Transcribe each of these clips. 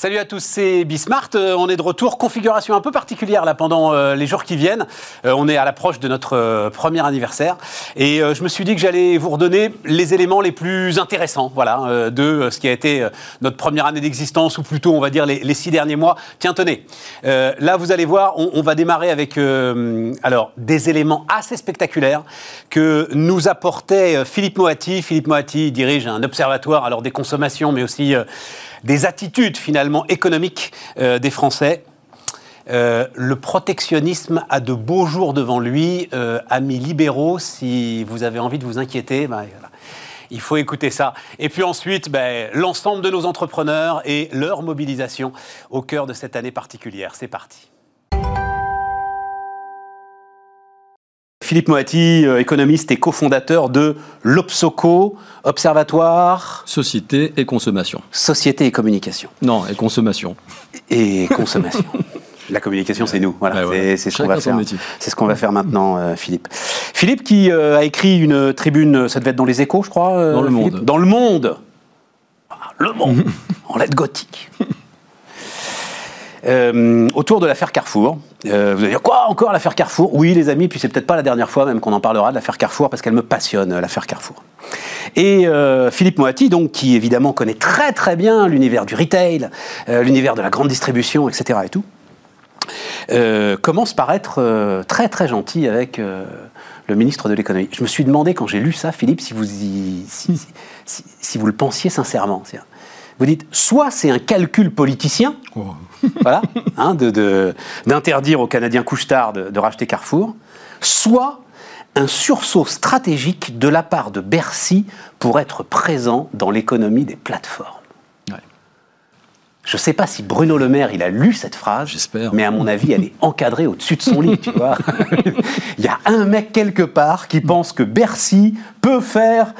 Salut à tous, c'est Bismart. Euh, on est de retour. Configuration un peu particulière là pendant euh, les jours qui viennent. Euh, on est à l'approche de notre premier anniversaire. Et je me suis dit que j'allais vous redonner les éléments les plus intéressants voilà, de ce qui a été notre première année d'existence, ou plutôt, on va dire, les, six derniers mois. Tiens, tenez. là, vous allez voir, on, va démarrer avec alors, des éléments assez spectaculaires que nous apportait Philippe Moati. Philippe Moati dirige un observatoire alors, des consommations, mais aussi des attitudes finalement économiques euh, des Français. Euh, le protectionnisme a de beaux jours devant lui. Euh, amis libéraux, si vous avez envie de vous inquiéter, ben, il faut écouter ça. Et puis ensuite, ben, l'ensemble de nos entrepreneurs et leur mobilisation au cœur de cette année particulière. C'est parti. Philippe Moati, euh, économiste et cofondateur de l'Obsoco, Observatoire. Société et consommation. Société et communication. Non, et consommation. Et consommation. La communication, c'est nous. Voilà, c'est ce qu'on va faire. C'est ce qu'on va faire maintenant, euh, Philippe. Philippe qui euh, a écrit une tribune, ça devait être dans les Échos, je crois. dans le Monde. Dans le Monde. le Monde. en lettres gothique. Euh, autour de l'affaire Carrefour. Euh, vous allez dire quoi encore l'affaire Carrefour? Oui, les amis, puis c'est peut-être pas la dernière fois même qu'on en parlera de l'affaire Carrefour parce qu'elle me passionne l'affaire Carrefour. Et euh, Philippe Moati, donc qui évidemment connaît très très bien l'univers du retail, l'univers de la grande distribution, etc. et tout, commence par être très très gentil avec le ministre de l'économie. Je me suis demandé quand j'ai lu ça, Philippe, si vous si, vous le pensiez sincèrement. Vous dites, soit c'est un calcul politicien, oh. voilà, hein, d'interdire aux Canadiens couche-tard de, racheter Carrefour, soit un sursaut stratégique de la part de Bercy pour être présent dans l'économie des plateformes. Je ne sais pas si Bruno Le Maire, il a lu cette phrase, mais à mon avis, elle est encadrée au-dessus de son lit, tu vois. il y a un mec quelque part qui pense que Bercy peut faire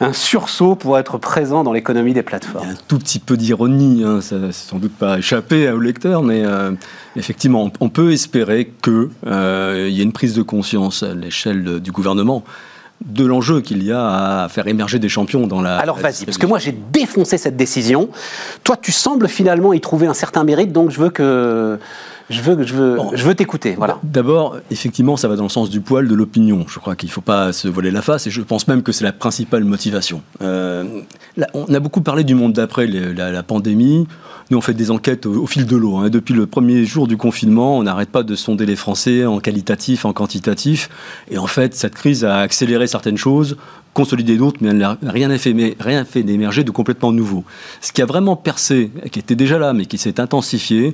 un sursaut pour être présent dans l'économie des plateformes. Il y a un tout petit peu d'ironie, hein, ça n'a sans doute pas échappé au lecteur, mais euh, effectivement, on peut espérer qu'il euh, y ait une prise de conscience à l'échelle du gouvernement de l'enjeu qu'il y a à faire émerger des champions dans la. Alors vas-y, parce que moi j'ai défoncé cette décision. Toi, tu sembles finalement y trouver un certain mérite, donc je veux que je veux, je veux, je veux t'écouter. Voilà. D'abord, effectivement, ça va dans le sens du poil de l'opinion. Je crois qu'il ne faut pas se voler la face, et je pense même que c'est la principale motivation. Euh, on a beaucoup parlé du monde d'après la, pandémie. Nous, on fait des enquêtes au, fil de l'eau. Hein. Depuis le premier jour du confinement, on n'arrête pas de sonder les Français en qualitatif, en quantitatif. Et en fait, cette crise a accéléré certaines choses, consolidé d'autres, mais elle n'a rien fait, rien fait d'émerger de complètement nouveau. Ce qui a vraiment percé, qui était déjà là, mais qui s'est intensifié,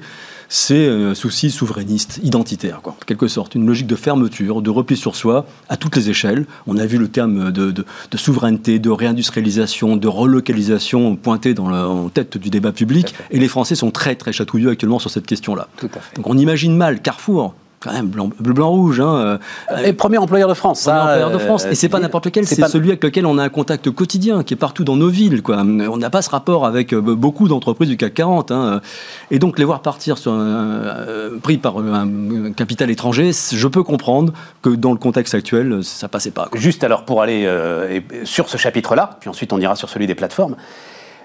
c'est un souci souverainiste, identitaire, quoi, en quelque sorte. Une logique de fermeture, de repli sur soi, à toutes les échelles. On a vu le terme de, souveraineté, de réindustrialisation, de relocalisation pointé dans en tête du débat public. Et les Français sont très, très chatouilleux actuellement sur cette question-là. Donc on imagine mal Carrefour, quand même blanc, bleu, blanc, rouge. Hein. Et premier employeur de France. Premier employeur de France. et c'est pas n'importe lequel, c'est celui avec lequel on a un contact quotidien, qui est partout dans nos villes. Quoi. On n'a pas ce rapport avec euh, beaucoup d'entreprises du CAC 40. Hein. Et donc les voir partir sur un, euh, pris par un, capital étranger, je peux comprendre que dans le contexte actuel, ça passait pas. Juste alors pour aller euh, sur ce chapitre-là, puis ensuite on ira sur celui des plateformes.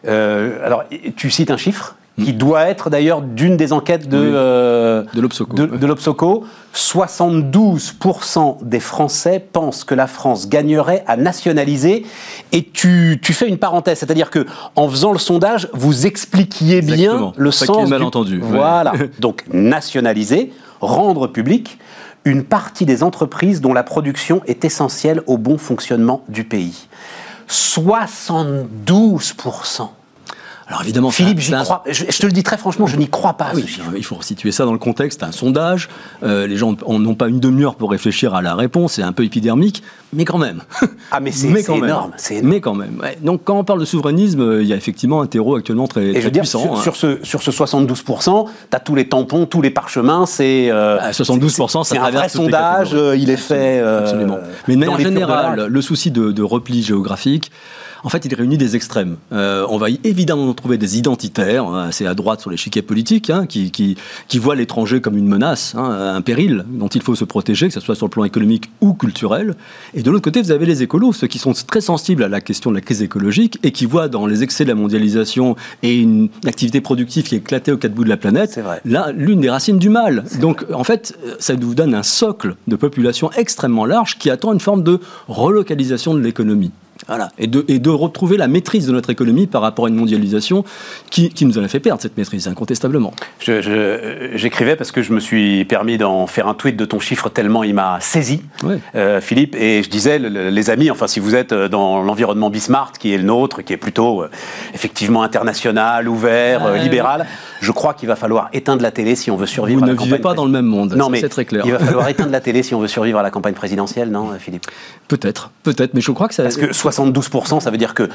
alors, tu cites un chiffre? Qui doit être d'ailleurs d'une des enquêtes de, euh, de l'Obsoco. 72% des Français pensent que la France gagnerait à nationaliser. Et tu, tu fais une parenthèse, c'est-à-dire que en faisant le sondage, vous expliquiez bien le sens. mal entendu. Voilà. Donc nationaliser, rendre public une partie des entreprises dont la production est essentielle au bon fonctionnement du pays. 72%. Alors évidemment, Philippe, j'y crois. Je, te le dis très franchement, je n'y crois pas. oui, il faut situer ça dans le contexte. Un sondage, euh, les gens n'ont pas une demi-heure pour réfléchir à la réponse. C'est un peu épidermique, mais quand même. Ah, mais c'est énorme, Mais quand même. Donc quand on parle de souverainisme, il y a effectivement un terreau actuellement très, Et je veux puissant. Dire, sur, hein. ce, sur ce 72% tu as tous les tampons, tous les parchemins. C'est 72% euh, bah, C'est un vrai sondage. Euh, il est fait. Absolument. Mais de manière générale, le souci de, de repli géographique En fait, il réunit des extrêmes. Euh, on va y évidemment trouver des identitaires, hein, assez à droite sur l'échiquier politique, hein, qui, qui, qui, voient l'étranger comme une menace, hein, un péril dont il faut se protéger, que ce soit sur le plan économique ou culturel. Et de l'autre côté, vous avez les écolos, ceux qui sont très sensibles à la question de la crise écologique et qui voient dans les excès de la mondialisation et une activité productive qui est éclatée aux quatre bouts de la planète, là, l'une des racines du mal. Donc, en fait, ça vous donne un socle de population extrêmement large qui attend une forme de relocalisation de l'économie. Voilà. Et, de, et de retrouver la maîtrise de notre économie par rapport à une mondialisation qui, qui nous en a fait perdre cette maîtrise, incontestablement. J'écrivais parce que je me suis permis d'en faire un tweet de ton chiffre tellement il m'a saisi, euh, Philippe, et je disais, les amis, enfin si vous êtes dans l'environnement Bismarck, qui est le nôtre, qui est plutôt euh, effectivement international, ouvert, libéral, je crois qu'il va falloir éteindre la télé si on veut survivre Vous à la ne vivez pas dans le même monde, non, mais c'est très clair. Il va falloir éteindre la télé si on veut survivre à la campagne présidentielle, non, Philippe? Peut-être, peut-être, mais je crois que ça... Parce que 72%, ça veut dire que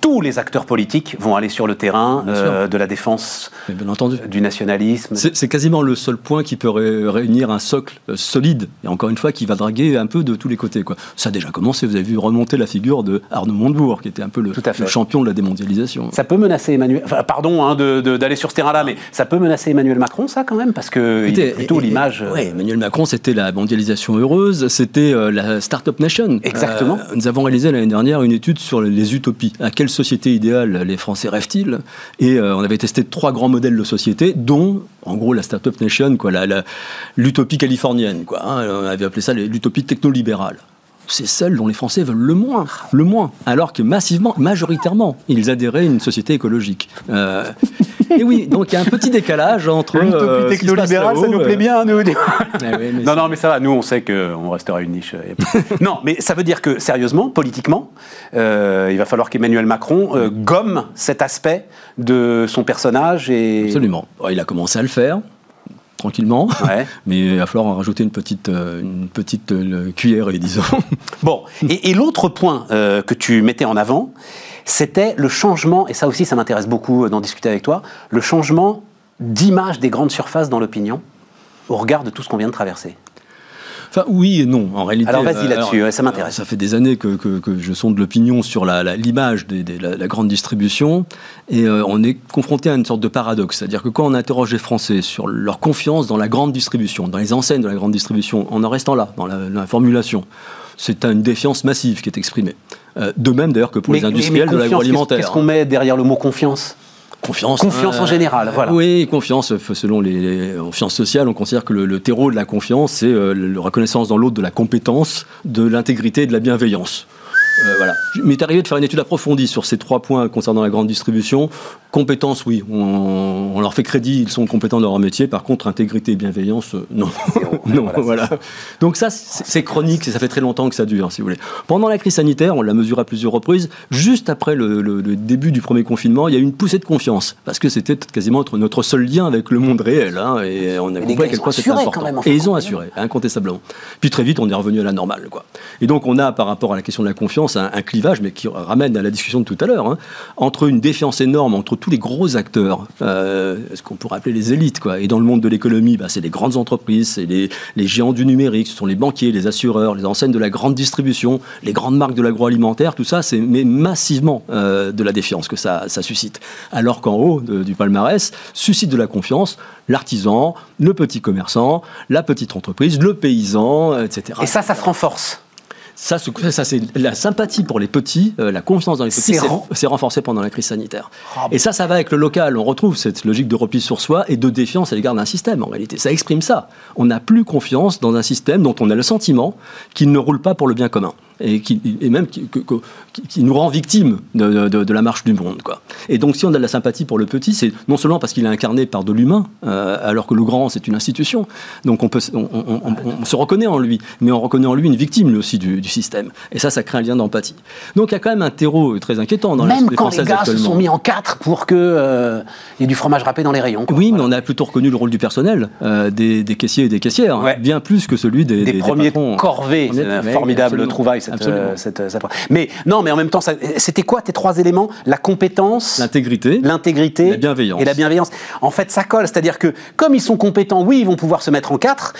tous les acteurs politiques vont aller sur le terrain euh, de la défense, bien entendu. du nationalisme. C'est quasiment le seul point qui peut réunir un socle euh, solide, et encore une fois, qui va draguer un peu de tous les côtés. Quoi. Ça a déjà commencé, vous avez vu remonter la figure de Arnaud Montebourg, qui était un peu le, le champion de la démondialisation. Ça peut menacer Emmanuel, enfin, pardon hein, d'aller sur ce terrain-là, mais ça peut menacer Emmanuel Macron, ça quand même, parce que il est plutôt l'image... Oui, Emmanuel Macron, c'était la mondialisation heureuse, c'était euh, la Startup Nation. Exactement. nous avons réalisé l'année dernière une étude sur les utopies. À société idéale les Français rêvent-ils? Et euh, on avait testé trois grands modèles de société, dont, en gros, la Startup Nation, quoi, l'utopie californienne. Quoi, hein. on avait appelé ça l'utopie technolibérale c'est celle dont les Français veulent le moins, le moins, alors que massivement, majoritairement, ils adhéraient à une société écologique. Euh, et oui, donc il y a un petit décalage entre l'utopie euh, technolibérale, ça nous plaît bien, nous. Eh non, non, mais ça va. Nous, on sait qu'on restera une niche. non, mais ça veut dire que sérieusement, politiquement, il va falloir qu'Emmanuel Macron gomme cet aspect de son personnage et. Absolument. Il a commencé à le faire tranquillement, mais il va falloir en rajouter une petite, euh, une petite euh, cuillère, disons. Bon, et, l'autre point euh, que tu mettais en avant, c'était le changement, et ça aussi ça m'intéresse beaucoup d'en discuter avec toi, le changement d'image des grandes surfaces dans l'opinion au regard de tout ce qu'on vient de traverser. Enfin, oui et non, en réalité. Alors vas-y là-dessus, ça m'intéresse. Ça fait des années que, que, que je sonde l'opinion sur l'image la, de la, la, grande distribution, et euh, on est confronté à une sorte de paradoxe. C'est-à-dire que quand on interroge les Français sur leur confiance dans la grande distribution, dans les enseignes de la grande distribution, en en restant là, dans la, formulation, c'est une défiance massive qui est exprimée. Euh, de même d'ailleurs que pour les industriels de l'agroalimentaire. Qu'est-ce qu'on met derrière le mot confiance? Confiance. Confiance en général, voilà. Oui, confiance. Selon les, sciences sociales, on considère que le, terreau de la confiance, c'est euh, la reconnaissance dans l'autre de la compétence, de l'intégrité et de la bienveillance. Euh, voilà. Il m'est arrivé de faire une étude approfondie sur ces trois points concernant la grande distribution. Compétences, oui, on, leur fait crédit, ils sont compétents dans leur métier. Par contre, intégrité et bienveillance, euh, non. non voilà, Donc ça, c'est chronique, ça fait très longtemps que ça dure, si vous voulez. Pendant la crise sanitaire, on l'a mesuré à plusieurs reprises, juste après le, début du premier confinement, il y a eu une poussée de confiance, parce que c'était quasiment notre seul lien avec le monde réel, hein, et on a compris à quel point c'était important. et ils ont assuré, incontestablement. Puis très vite, on est revenu à la normale. Quoi. Et donc on a, par rapport à la question de la confiance, un, clivage, mais qui ramène à la discussion de tout à l'heure, hein, entre une défiance énorme entre tous les gros acteurs, euh, ce qu'on pourrait appeler les élites, quoi. Et dans le monde de l'économie, bah, c'est les grandes entreprises, c'est les, géants du numérique, ce sont les banquiers, les assureurs, les enseignes de la grande distribution, les grandes marques de l'agroalimentaire, tout ça, c'est massivement euh, de la défiance que ça suscite. Alors qu'en haut du palmarès, suscite de la confiance l'artisan, le petit commerçant, la petite entreprise, le paysan, etc. Et ça, ça se renforce. Ça, ça c'est la sympathie pour les petits, euh, la confiance dans les petits, c'est renforcé pendant la crise sanitaire. Ah et ça, ça va avec le local. On retrouve cette logique de repli sur soi et de défiance à l'égard d'un système, en réalité. Ça exprime ça. On n'a plus confiance dans un système dont on a le sentiment qu'il ne roule pas pour le bien commun et, qui, et même qui, qui, nous rend victimes de, de, la marche du monde. Quoi. Et donc, si on a de la sympathie pour le petit, c'est non seulement parce qu'il est incarné par de l'humain, euh, alors que le grand, c'est une institution. Donc, on, peut, on, on, on, se reconnaît en lui, mais on reconnaît en lui une victime, lui aussi, du, du système. Et ça, ça crée un lien d'empathie. Donc, il y a quand même un terreau très inquiétant dans même la quand les gars se sont mis en quatre pour qu'il euh, y ait du fromage râpé dans les rayons. Oui, mais on a plutôt reconnu le rôle du personnel, euh, des, des, caissiers et des caissières, bien plus que celui des, des, des premiers corvées. C'est un formidable trouvaille, cette, cette, cette, Mais non, mais en même temps, c'était quoi tes trois éléments? La compétence, l'intégrité, l'intégrité, la bienveillance. et la bienveillance. En fait, ça colle, c'est-à-dire que comme ils sont compétents, oui, ils vont pouvoir se mettre en quatre,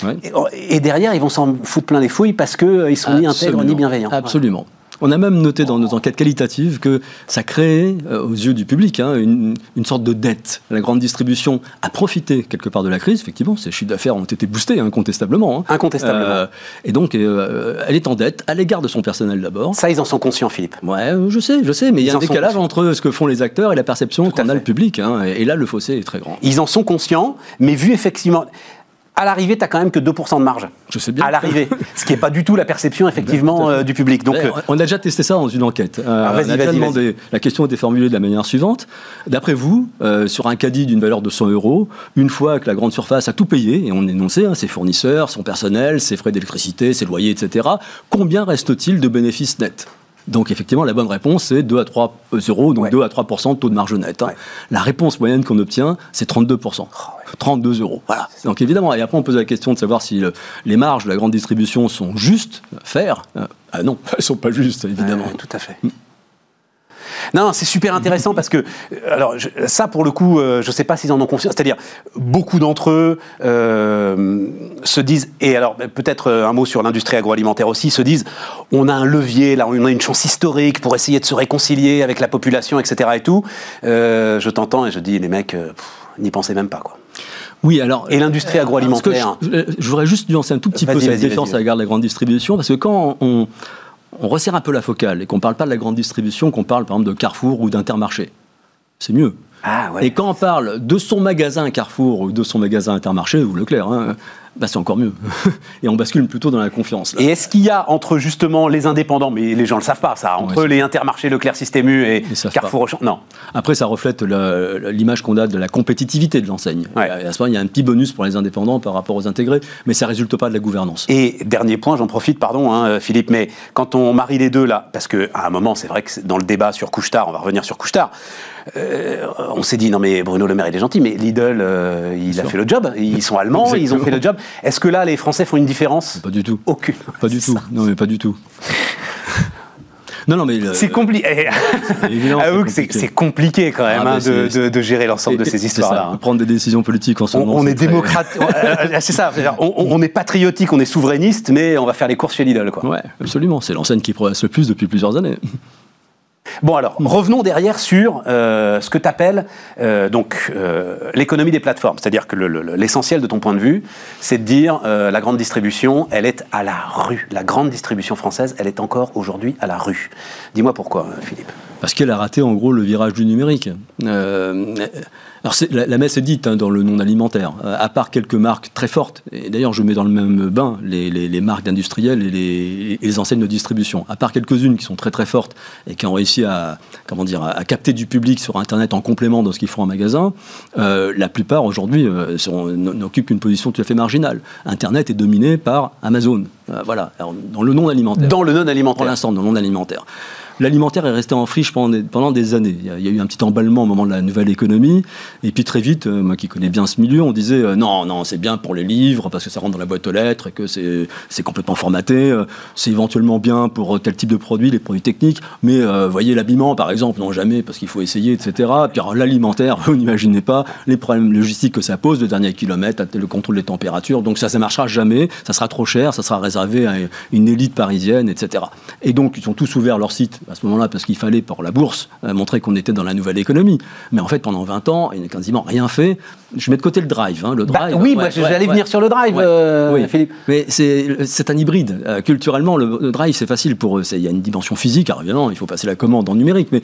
et, derrière, ils vont s'en foutre plein les fouilles parce qu'ils euh, sont ni intègres ni bienveillants. Absolument. On a même noté dans nos enquêtes qualitatives que ça créait, euh, aux yeux du public, hein, une, sorte de dette. La grande distribution a profité quelque part de la crise, effectivement, ses chiffres d'affaires ont été boostés incontestablement. Hein. Incontestablement. Euh, et donc, euh, elle est en dette à l'égard de son personnel d'abord. Ça, ils en sont conscients, Philippe. Ouais, je sais, je sais, mais il y a un décalage entre ce que font les acteurs et la perception qu'on a le public. Hein, et là, le fossé est très grand. Ils en sont conscients, mais vu effectivement à l'arrivée, tu n'as quand même que 2% de marge. Je sais bien. À l'arrivée. ce qui n'est pas du tout la perception, effectivement, euh, du public. Donc, euh, on a déjà testé ça dans une enquête. Euh, ah, on a demandé, la question était formulée de la manière suivante. D'après vous, sur un caddie d'une valeur de 100 euros, une fois que la grande surface a tout payé, et on énonçait hein, ses fournisseurs, son personnel, ses frais d'électricité, ses loyers, etc., combien reste-t-il de bénéfices nets? Donc effectivement, la bonne réponse, c'est 2 à 3 euros, donc 2 à 3% de taux de marge net. Hein. La réponse moyenne qu'on obtient, c'est 32 32 euros. Voilà. Donc évidemment, et après on pose la question de savoir si les marges de la grande distribution sont justes, faire. Euh, ah non, elles sont pas justes, évidemment. tout à fait. Non, c'est super intéressant parce que, euh, alors, ça, pour le coup, euh, je ne sais pas s'ils en ont conscience. C'est-à-dire, beaucoup d'entre eux euh, se disent, et alors peut-être un mot sur l'industrie agroalimentaire aussi, se disent, on a un levier, là, on a une chance historique pour essayer de se réconcilier avec la population, etc. et tout. je t'entends et je dis, les mecs, n'y pensez même pas, quoi. Oui, alors. Et l'industrie agroalimentaire. Je, voudrais juste nuancer un tout petit peu cette défense à l'égard de la grande distribution, parce que quand on, on resserre un peu la focale et qu'on ne parle pas de la grande distribution, qu'on parle par exemple de Carrefour ou d'Intermarché. C'est mieux. Ah, et quand on parle de son magasin Carrefour ou de son magasin Intermarché ou Leclerc, hein, bah, c'est encore mieux. et on bascule plutôt dans la confiance. Et est-ce qu'il y a entre justement les indépendants, mais les gens ne le savent pas ça, entre les intermarchés Leclerc Système U et Carrefour Auchan? Non. Après, ça reflète l'image qu'on a de la compétitivité de l'enseigne. À ce moment, il y a un petit bonus pour les indépendants par rapport aux intégrés, mais ça ne résulte pas de la gouvernance. Et dernier point, j'en profite, pardon hein, Philippe, mais quand on marie les deux là, parce qu'à un moment, c'est vrai que dans le débat sur Couchetard, on va revenir sur Couchetard, euh, on s'est dit non mais Bruno Le Maire il est gentil, mais Lidl euh, il a fait le job. Ils sont allemands, ils ont fait le job. Est-ce que là les Français font une différence Pas du tout. Aucune. Pas du tout. Non mais pas du tout. Non, non, mais c'est compliqué. C'est compliqué quand même ah, hein, de, gérer l'ensemble de ces histoires-là. Hein. Prendre des décisions politiques en ce moment. On est, démocrate. Euh, c'est ça. On, on, est patriotique, on est souverainiste, mais on va faire les courses chez Lidl, quoi. Ouais, absolument. C'est l'enseigne qui progresse le plus depuis plusieurs années. Bon alors, revenons derrière sur euh, ce que tu appelles euh, euh, l'économie des plateformes. C'est-à-dire que l'essentiel de ton point de vue, c'est de dire la grande distribution, elle est à la rue. La grande distribution française, elle est encore aujourd'hui à la rue. Dis-moi pourquoi, Philippe. Parce qu'elle a raté en gros le virage du numérique. Alors la, messe est dite hein, dans le non alimentaire, euh, à part quelques marques très fortes, et d'ailleurs je mets dans le même bain les, marques industrielles et les, enseignes de distribution, à part quelques-unes qui sont très très fortes et qui ont réussi à, comment dire, à, capter du public sur Internet en complément de ce qu'ils font en magasin, euh, la plupart aujourd'hui euh, n'occupent qu'une position tout à fait marginale. Internet est dominé par Amazon, voilà, dans le non alimentaire. Dans le non alimentaire. Pour l'instant, dans le non alimentaire l'alimentaire est resté en friche pendant des, années. Il y, a, eu un petit emballement au moment de la nouvelle économie. Et puis très vite, euh, moi qui connais bien ce milieu, on disait euh, non, non, c'est bien pour les livres parce que ça rentre dans la boîte aux lettres et que c'est complètement formaté. Euh, c'est éventuellement bien pour tel type de produit, les produits techniques. Mais voyez l'habillement, par exemple, non jamais parce qu'il faut essayer, etc. Puis l'alimentaire, vous n'imaginez pas les problèmes logistiques que ça pose, le dernier kilomètre, le contrôle des températures. Donc ça, ça marchera jamais. Ça sera trop cher. Ça sera réservé à une élite parisienne, etc. Et donc ils ont tous ouvert leur site à ce moment-là parce qu'il fallait pour la bourse euh, montrer qu'on était dans la nouvelle économie. Mais en fait, pendant 20 ans, il n'a quasiment rien fait. Je mets de côté le drive. Hein, le bah drive oui, j'allais venir sur le drive, euh, oui. Philippe. Mais c'est un hybride. Euh, culturellement, le, drive, c'est facile pour eux. Il y a une dimension physique. Alors évidemment, il faut passer la commande en numérique, mais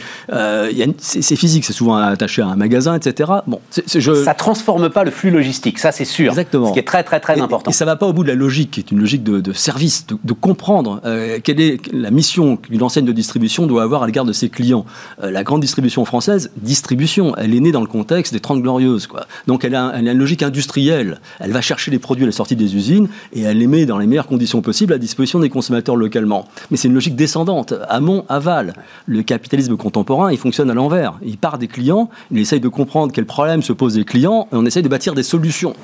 c'est physique. C'est souvent attaché à un magasin, etc. Bon, je... Ça transforme pas le flux logistique, ça c'est sûr. Exactement. Ce qui est très très très important. Et ça va pas au bout de la logique, qui est une logique de, service, de, comprendre quelle est la mission qu'une enseigne de distribution doit avoir à l'égard de ses clients. Euh, la grande distribution française, distribution, elle est née dans le contexte des Trente Glorieuses. Quoi. Donc a, elle a, une logique industrielle. Elle va chercher les produits à la sortie des usines et elle les met dans les meilleures conditions possibles à disposition des consommateurs localement. Mais c'est une logique descendante, amont, aval. Le capitalisme contemporain, il fonctionne à l'envers. Il part des clients, il essaye de comprendre quels problèmes se posent les clients et on essaye de bâtir des solutions.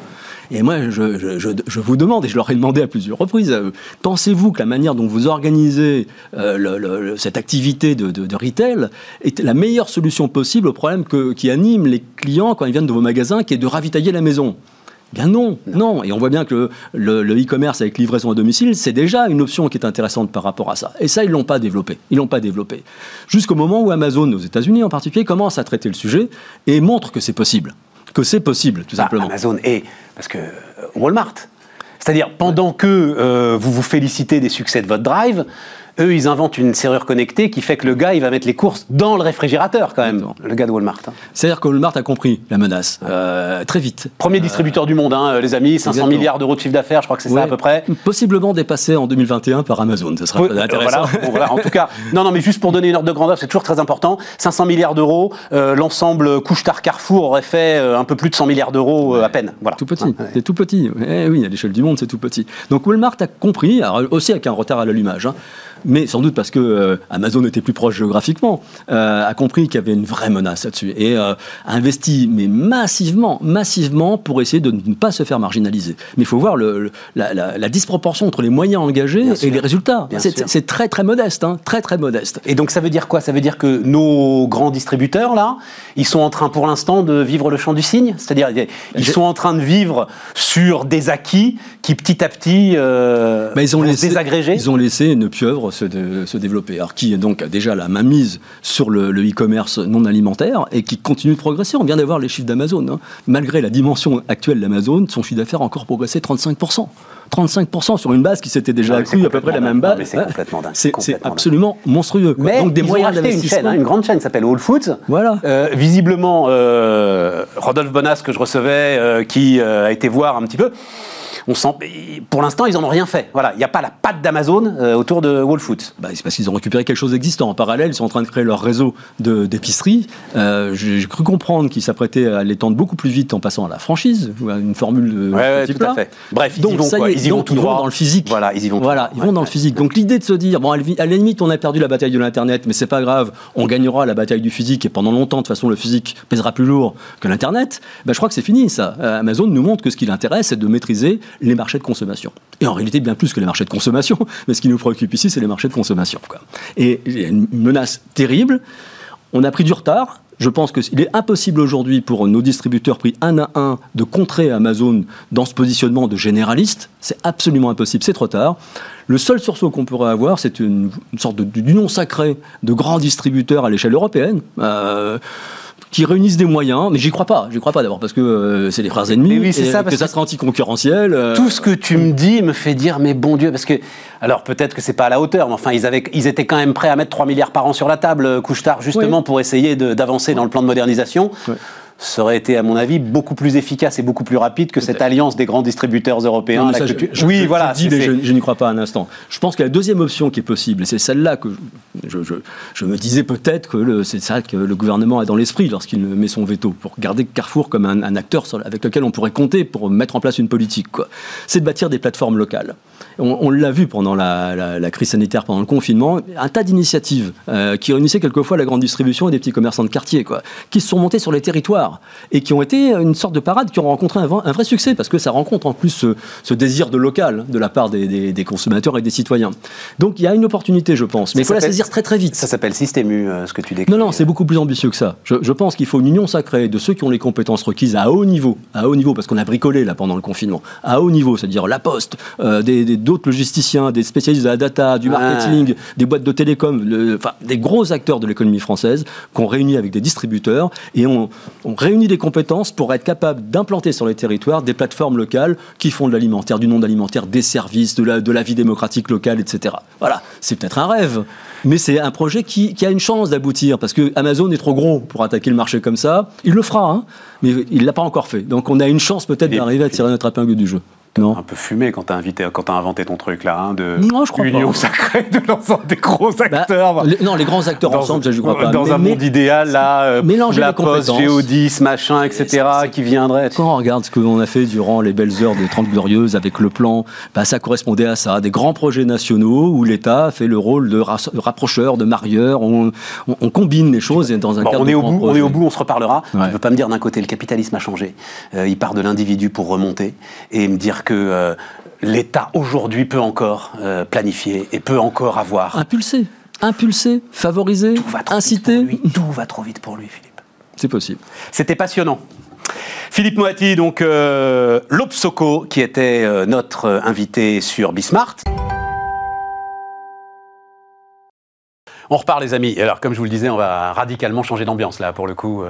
Et moi, je, vous demande, et je leur ai demandé à plusieurs reprises, euh, pensez-vous que la manière dont vous organisez euh, cette activité de, retail est la meilleure solution possible au problème qui anime les clients quand ils viennent de vos magasins, qui est de ravitailler la maison? Bien non, non. Et on voit bien que le le e-commerce avec livraison à domicile, c'est déjà une option qui est intéressante par rapport à ça. Et ça, ils l'ont pas développé. Ils l'ont pas développé. Jusqu'au moment où Amazon, aux États-Unis en particulier, commence à traiter le sujet et montre que c'est possible. Que c'est possible, tout Bah, simplement. Amazon et parce que euh, Walmart. C'est-à-dire pendant que euh, vous vous félicitez des succès de votre drive, eux ils inventent une serrure connectée qui fait que le gars il va mettre les courses dans le réfrigérateur quand même. Exactement. Le gars de Walmart. hein. C'est-à-dire que Walmart a compris la menace euh, très vite. Premier distributeur du monde, hein, les amis, 500 Exactement. milliards d'euros de chiffre d'affaires, je crois que c'est ça à peu près. Possiblement dépassé en 2021 par Amazon. Ce sera Oui, euh, intéressant. voilà, bon, voilà. En tout cas, non, non, mais juste pour donner une ordre de grandeur, c'est toujours très important. 500 milliards d'euros, euh, l'ensemble couche-tard Carrefour aurait fait euh, un peu plus de 100 milliards d'euros euh, à peine. Voilà. Tout petit, Ouais. c'est tout petit. Eh oui, à l'échelle du monde, c'est tout petit. Donc Walmart a compris, aussi avec un retard à l'allumage, hein, mais sans doute parce que euh, Amazon était plus proche géographiquement, euh, a compris qu'il y avait une vraie menace là-dessus et euh, a investi mais massivement, massivement pour essayer de ne pas se faire marginaliser. Mais il faut voir le, le- la, la- la disproportion entre les moyens engagés Bien et sûr. les résultats. C'est très très modeste, hein, très très modeste. Et donc ça veut dire quoi? Ça veut dire que nos grands distributeurs, là, ils sont en train pour l'instant de vivre le champ du cygne? C'est-à-dire ils sont en train de vivre sur des acquis qui petit à petit euh, Bah, ils ont laissé, désagréger? Ils ont laissé une pieuvre se, de- se développer. Alors qui donc a déjà la main mise sur le e-commerce non alimentaire et qui continue de progresser? On vient d'avoir les chiffres d'Amazon. hein. Malgré la dimension actuelle d'Amazon, son chiffre d'affaires a encore progressé 35%. 35% sur une base qui s'était déjà accrue à peu près la même base. C'est complètement dingue. C'est- absolument monstrueux. quoi. Mais donc des ils ont moyens racheté une chaîne, hein, une grande chaîne qui s'appelle Whole Foods. Voilà. Euh, visiblement, euh, Rodolphe Bonas que je recevais, euh, qui a été voir un petit peu. On sent, pour l'instant, ils en ont rien fait. Voilà, il n'y a pas la patte d'Amazon euh, autour de Whole Foods. Bah, c'est parce qu'ils ont récupéré quelque chose d'existant. En parallèle, ils sont en train de créer leur réseau d'épicerie. Euh, J'ai cru comprendre qu'ils s'apprêtaient à l'étendre beaucoup plus vite en passant à la franchise, ou à une formule de Ouais, ouais, ce tout type-là. à fait. Bref, ils y vont, ça quoi. y est, ils y vont tout ils vont droit. dans le physique. Voilà, ils y vont tout Voilà, ils Ouais, vont dans le physique. Donc l'idée de se dire, bon, à la limite, on a perdu la bataille de l'Internet, mais c'est pas grave, on gagnera la bataille du physique, et pendant longtemps, de toute façon, le physique pèsera plus lourd que l'Internet, ben, je crois que c'est fini, ça. Euh, Amazon nous montre que ce qui l'intéresse, c'est de maîtriser les marchés de consommation. Et en réalité, bien plus que les marchés de consommation, mais ce qui nous préoccupe ici, c'est les marchés de consommation. Et il y a une menace terrible. On a pris du retard. Je pense qu'il est impossible aujourd'hui pour nos distributeurs pris un à un de contrer Amazon dans ce positionnement de généraliste. C'est absolument impossible, c'est trop tard. Le seul sursaut qu'on pourrait avoir, c'est une, une sorte d'union sacrée de grands distributeurs à l'échelle européenne. euh, qui réunissent des moyens, mais j'y crois pas, j'y crois pas d'abord parce que euh, c'est les frères ennemis, oui, c'est ça, que ça sera anticoncurrentiel. euh, Tout ce que tu me dis me fait dire, mais bon Dieu, parce que, alors peut-être que c'est pas à la hauteur, mais enfin, ils, avaient, ils étaient quand même prêts à mettre 3 milliards par an sur la table, euh, couche-tard, justement, Oui. pour essayer d'avancer dans le plan de modernisation. Aurait été, à mon avis, beaucoup plus efficace et beaucoup plus rapide que cette alliance des grands distributeurs européens. Non, ça, je- tu- je- oui, je- voilà. je dis, mais n'y crois pas un instant. Je pense que la deuxième option qui est possible, et c'est celle-là que je, me disais peut-être que c'est ça que le gouvernement a dans l'esprit lorsqu'il met son veto, pour garder Carrefour comme un, un acteur sur- avec lequel on pourrait compter pour mettre en place une politique. C'est de bâtir des plateformes locales. On, on l'a vu pendant la, la- la crise sanitaire, pendant le confinement, un tas d'initiatives euh, qui réunissaient quelquefois la grande distribution et des petits commerçants de quartier, quoi, qui se sont montés sur les territoires et qui ont été une sorte de parade, qui ont rencontré un, vrai- un vrai succès parce que ça rencontre en plus ce, ce désir de local de la part des, des- des consommateurs et des citoyens. Donc il y a une opportunité, je pense, mais il faut la saisir très très vite. Ça s'appelle Systému, euh, ce que tu décris. Non, non, c'est beaucoup plus ambitieux que ça. Je, je pense qu'il faut une union sacrée de ceux qui ont les compétences requises à haut niveau, à haut niveau, parce qu'on a bricolé là pendant le confinement, à haut niveau, c'est-à-dire la Poste, euh, d'autres logisticiens, des spécialistes de la data, du marketing, des boîtes de télécom, le- enfin des gros acteurs de l'économie française qu'on réunit avec des distributeurs et on, on réunit des compétences pour être capable d'implanter sur les territoires des plateformes locales qui font de l'alimentaire, du non-alimentaire, des services, de la, de la vie démocratique locale, etc. Voilà, c'est peut-être un rêve, mais c'est un projet qui, qui a une chance d'aboutir parce que Amazon est trop gros pour attaquer le marché comme ça. Il le fera, hein, mais il l'a pas encore fait. Donc on a une chance peut-être d'arriver à tirer notre épingle du jeu. Non. un peu fumé quand t'as invité, quand t'as inventé ton truc là, hein, de Non, je crois union pas. sacrée de l'ensemble des gros Bah, acteurs. non, les grands acteurs Dans- ensemble, je crois pas. Dans Mais- un mais- monde idéal, là, euh, la Poste. Géodis, machin, etc., qui viendraient. Quand on regarde ce qu'on a fait durant les belles heures des 30 Glorieuses avec le plan, bah, ça correspondait à ça. Des grands projets nationaux où l'État fait le rôle de ra- rapprocheur, de marieur. On, on- on combine les choses dans un Bon, cadre on est au bout, on est au bout, on se reparlera. Ouais. Tu peux pas me dire d'un côté le capitalisme a changé. Euh, il part de l'individu pour remonter et me dire que euh, l'État aujourd'hui peut encore euh, planifier et peut encore avoir. Impulser, impulser, favoriser, Tout va trop inciter. vite pour lui. Tout va trop vite pour lui, Philippe. C'est possible. C'était passionnant. Philippe Moati, donc euh, qui était euh, notre invité sur Bismart. On repart les amis. Alors comme je vous le disais, on va radicalement changer d'ambiance là pour le coup.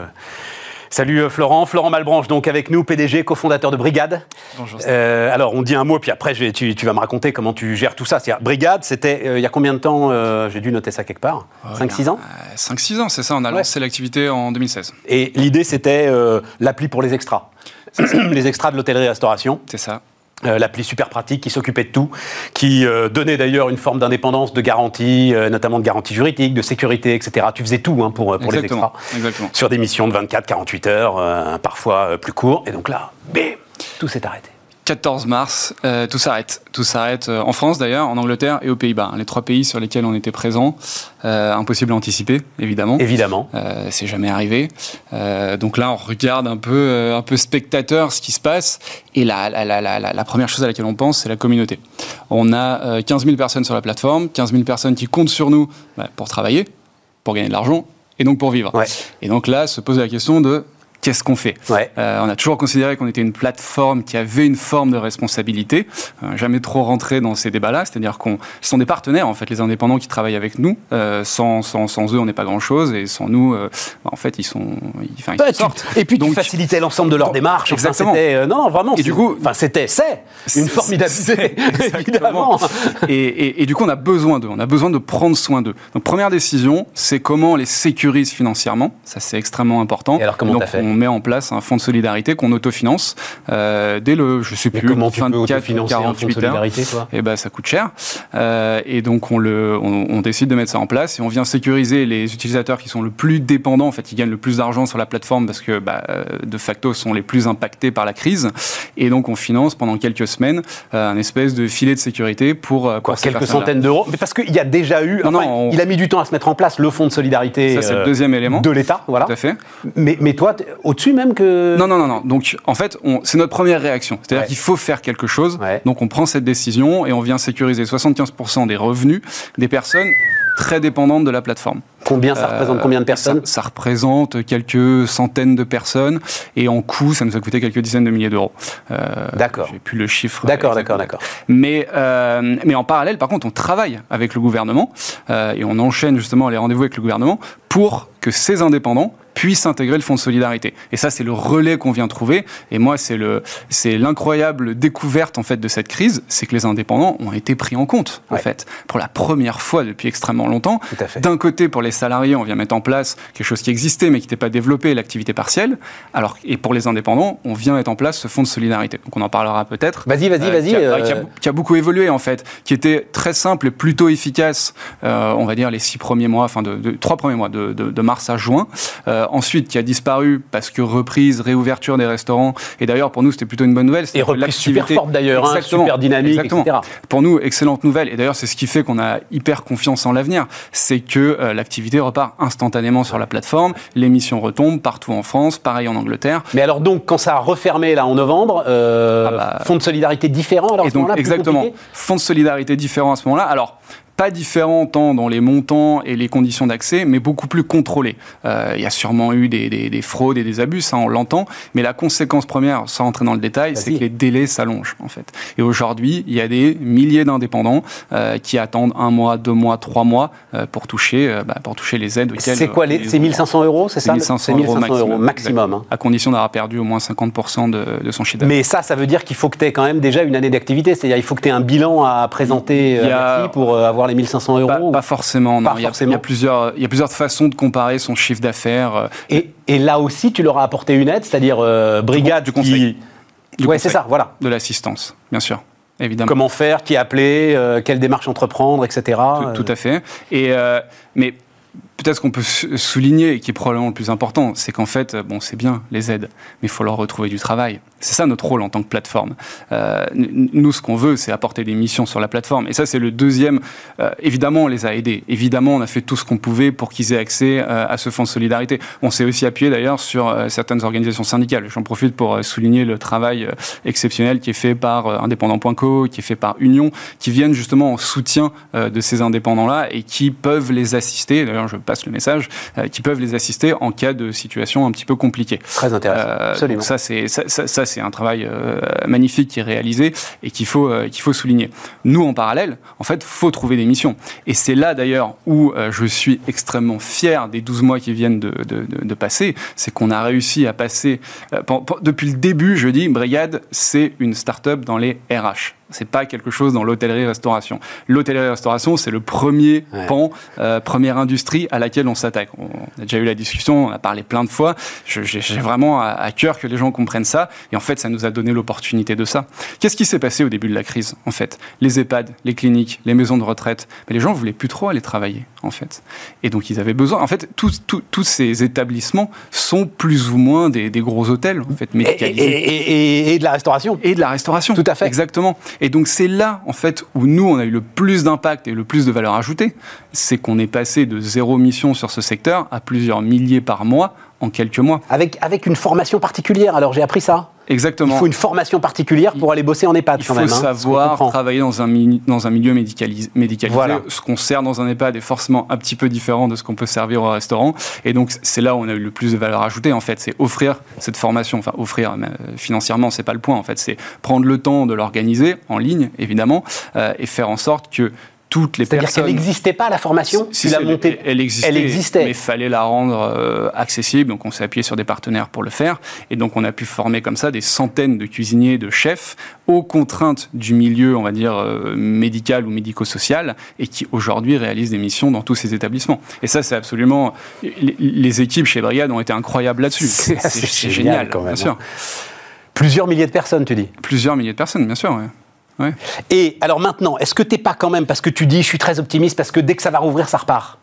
Salut euh, Florent, Florent Malbranche donc avec nous, PDG, cofondateur de Brigade. Bonjour. Euh, alors on dit un mot puis après je vais- tu, tu vas me raconter comment tu gères tout ça. C'est-à-dire, Brigade, c'était euh, il y a combien de temps euh, J'ai dû noter ça quelque part? 5-6 ans? 5-6 ans, c'est ça. On a Ouais. lancé l'activité en 2016. Et l'idée c'était l'appli pour les extras. les extras de l'hôtellerie-restauration. C'est ça. Euh, l'appli super pratique qui s'occupait de tout, qui euh, donnait d'ailleurs une forme d'indépendance, de garantie, euh, notamment de garantie juridique, de sécurité, etc. Tu faisais tout hein, pour, pour les extras. Exactement. Sur des missions de 24, 48 heures, parfois plus courts. Et donc là, bim, tout s'est arrêté. 14 mars, euh, tout s'arrête. Tout s'arrête euh, en France d'ailleurs, en Angleterre et aux Pays-Bas. Les trois pays sur lesquels on était présent. Euh, impossible à anticiper, évidemment. Évidemment. C'est jamais arrivé. Donc là, on regarde un peu, un peu spectateur ce qui se passe. Et la, la, la, la, la première chose à laquelle on pense, c'est la communauté. On a euh, 15 000 personnes sur la plateforme, 15 000 personnes qui comptent sur nous bah, pour travailler, pour gagner de l'argent et donc pour vivre. Ouais. Et donc là, se pose la question de qu'est-ce qu'on fait Ouais. Euh, On a toujours considéré qu'on était une plateforme qui avait une forme de responsabilité. Euh, jamais trop rentré dans ces débats-là, c'est-à-dire qu'on ce sont des partenaires en fait, les indépendants qui travaillent avec nous. Euh, sans, sans, sans eux, on n'est pas grand-chose et sans nous, euh, bah, en fait, ils sont, ils, ils tu- sortent. et puis Donc- facilitais l'ensemble de leur démarche. Enfin, exactement. c'était, euh, non, non, vraiment. Et du coup- enfin, c'était, c'est une formidable idée, évidemment. et, et- et du coup, on a besoin d'eux. On a besoin de prendre soin d'eux. Donc, première décision, c'est comment on les sécurise financièrement. Ça, c'est extrêmement important. Et alors, comment donc, t'as fait on met en place un fonds de solidarité qu'on autofinance euh, dès le, je sais Mais plus, comment tu peux 24 ou autofinancer un fonds de 48 heures. solidarité, toi? Eh ben, ça coûte cher. Euh, et donc, on, le, on, on décide de mettre ça en place et on vient sécuriser les utilisateurs qui sont le plus dépendants. En fait, ils gagnent le plus d'argent sur la plateforme parce que, bah, euh, de facto, sont les plus impactés par la crise. Et donc, on finance pendant quelques semaines un espèce de filet de sécurité pour, Quoi, pour ces quelques centaines d'euros? Mais parce qu'il y a déjà eu. Non, enfin, non, on- Il a mis du temps à se mettre en place le fonds de solidarité Ça, c'est le deuxième élément. de l'État. Voilà. Tout à fait. Mais, mais toi, au-dessus même que. Non, non, non, non. Donc, en fait, c'est notre première réaction. C'est-à-dire Ouais. qu'il faut faire quelque chose. Ouais. Donc, on prend cette décision et on vient sécuriser 75% des revenus des personnes très dépendantes de la plateforme. Combien ça représente? Euh, Combien de personnes? ça, ça représente quelques centaines de personnes et en coût, ça nous a coûté quelques dizaines de milliers d'euros. Euh, D'accord. J'ai plus le chiffre. D'accord, d'accord, d'accord. Mais, euh, mais en parallèle, par contre, on travaille avec le gouvernement euh, et on enchaîne justement les rendez-vous avec le gouvernement pour que ces indépendants puissent intégrer le fonds de solidarité. Et ça, c'est le relais qu'on vient trouver. Et moi, c'est le, c'est l'incroyable découverte en fait de cette crise, c'est que les indépendants ont été pris en compte en Ouais. fait pour la première fois depuis extrêmement longtemps. Tout à fait. D'un côté, pour les salariés, on vient mettre en place quelque chose qui existait mais qui n'était pas développé, l'activité partielle. Alors, et pour les indépendants, on vient mettre en place ce fonds de solidarité. Donc, on en parlera peut-être. Vas-y, vas-y, Euh, vas-y. qui, a, euh, qui a beaucoup évolué en fait, qui était très simple et plutôt efficace, euh, on va dire les six premiers mois, enfin de, de- trois premiers mois, de, de- de mars à juin. Euh, ensuite, qui a disparu parce que reprise, réouverture des restaurants. Et d'ailleurs, pour nous, c'était plutôt une bonne nouvelle. Et reprise super forte d'ailleurs, hein, super dynamique, Exactement. etc. Pour nous, excellente nouvelle. Et d'ailleurs, c'est ce qui fait qu'on a hyper confiance en l'avenir. C'est que euh, l'activité repart instantanément sur la plateforme. L'émission retombe partout en France, pareil en Angleterre. Mais alors donc, quand ça a refermé là en novembre, euh, Ah bah. fonds de solidarité différent alors à ce moment-là, exactement, fonds de solidarité différents à ce moment-là. Alors, pas différents tant dans les montants et les conditions d'accès, mais beaucoup plus contrôlés. Euh, il y a sûrement eu des, des- des fraudes et des abus, ça on l'entend, mais la conséquence première, sans rentrer dans le détail, c'est que les délais s'allongent en fait. Et aujourd'hui, il y a des milliers d'indépendants euh, qui attendent un mois, deux mois, trois mois euh, pour toucher, bah, pour toucher les aides. C'est quoi les, C'est 1500 euros, c'est ça 1500 C'est 1500 euros euros maximum, hein. à condition d'avoir perdu au moins 50% de, de son chiffre d'affaires. Mais ça, ça veut dire qu'il faut que tu aies quand même déjà une année d'activité. C'est-à-dire il faut que tu aies un bilan à présenter à pour euh, avoir les 1500 euros. Pas, pas forcément, non. Pas il, y a, forcément. il y a plusieurs, il y a plusieurs façons de comparer son chiffre d'affaires. euh, Et, et là aussi, tu leur as apporté une aide, c'est-à-dire euh, brigade du conseil. qui... Du ouais, conseil. c'est ça, voilà. de l'assistance, bien sûr, évidemment. Comment faire, qui appeler, euh, quelle démarche entreprendre, etc. Tout, tout à fait. Et, euh, mais peut-être qu'on peut sou- souligner, et qui est probablement le plus important, c'est qu'en fait, bon, c'est bien les aides, mais il faut leur retrouver du travail. C'est ça notre rôle en tant que plateforme. Euh, nous, ce qu'on veut, c'est apporter des missions sur la plateforme. Et ça, c'est le deuxième. Euh, évidemment, on les a aidés. Évidemment, on a fait tout ce qu'on pouvait pour qu'ils aient accès euh, à ce fonds de solidarité. On s'est aussi appuyé d'ailleurs sur certaines organisations syndicales. J'en profite pour souligner le travail exceptionnel qui est fait par Indépendant.co, qui est fait par Union, qui viennent justement en soutien de ces indépendants-là et qui peuvent les assister. D'ailleurs, je le message, qui peuvent les assister en cas de situation un petit peu compliquée. Très intéressant. Absolument. ça, c'est ça, ça, c'est un travail magnifique qui est réalisé et qu'il faut, qu'il faut souligner. Nous, en parallèle, en fait, faut trouver des missions. Et c'est là d'ailleurs où je suis extrêmement fier des 12 mois qui viennent de, de, de passer, c'est qu'on a réussi à passer, depuis le début, je dis, Brigade, c'est une start-up dans les RH. C'est pas quelque chose dans l'hôtellerie-restauration. L'hôtellerie-restauration, c'est le premier pan, euh, première industrie à laquelle on s'attaque. On a déjà eu la discussion, on a parlé plein de fois. J'ai vraiment à, cœur que les gens comprennent ça. Et en fait, ça nous a donné l'opportunité de ça. Qu'est-ce qui s'est passé au début de la crise, en fait? Les EHPAD, les cliniques, les maisons de retraite, mais les gens voulaient plus trop aller travailler, en fait. Et donc, ils avaient besoin. En fait, tous, tous, ces établissements sont plus ou moins des, gros hôtels, en fait, médicalisés. Et, et, de la restauration. Et de la restauration. Tout à fait. Exactement. Et donc c'est là, en fait, où nous, on a eu le plus d'impact et le plus de valeur ajoutée, c'est qu'on est passé de zéro mission sur ce secteur à plusieurs milliers par mois en quelques mois. Avec, avec une formation particulière, alors j'ai appris ça Exactement. Il faut une formation particulière pour aller bosser en EHPAD il quand même. Il faut hein, savoir travailler dans un, dans un milieu médicalisé. Ce qu'on sert dans un EHPAD est forcément un petit peu différent de ce qu'on peut servir au restaurant. Et donc, c'est là où on a eu le plus de valeur ajoutée, en fait. C'est offrir cette formation. Enfin, offrir mais, euh, financièrement, c'est pas le point, en fait. C'est prendre le temps de l'organiser, en ligne, évidemment, euh, et faire en sorte que toutes les personnes. C'est-à-dire qu'elle n'existait pas la formation si, la montée. Elle, existait, elle existait. Mais il fallait la rendre euh, accessible. Donc on s'est appuyé sur des partenaires pour le faire. Et donc on a pu former comme ça des centaines de cuisiniers, de chefs aux contraintes du milieu, on va dire, euh, médical ou médico-social et qui aujourd'hui réalisent des missions dans tous ces établissements. Et ça, c'est absolument. Les, équipes chez Brigade ont été incroyables là-dessus. C'est génial, quand même. Bien sûr. Hein. Plusieurs milliers de personnes, tu dis Plusieurs milliers de personnes, bien sûr, Et alors maintenant, est-ce que tu n'es pas quand même, parce que tu dis, je suis très optimiste, parce que dès que ça va rouvrir, ça repart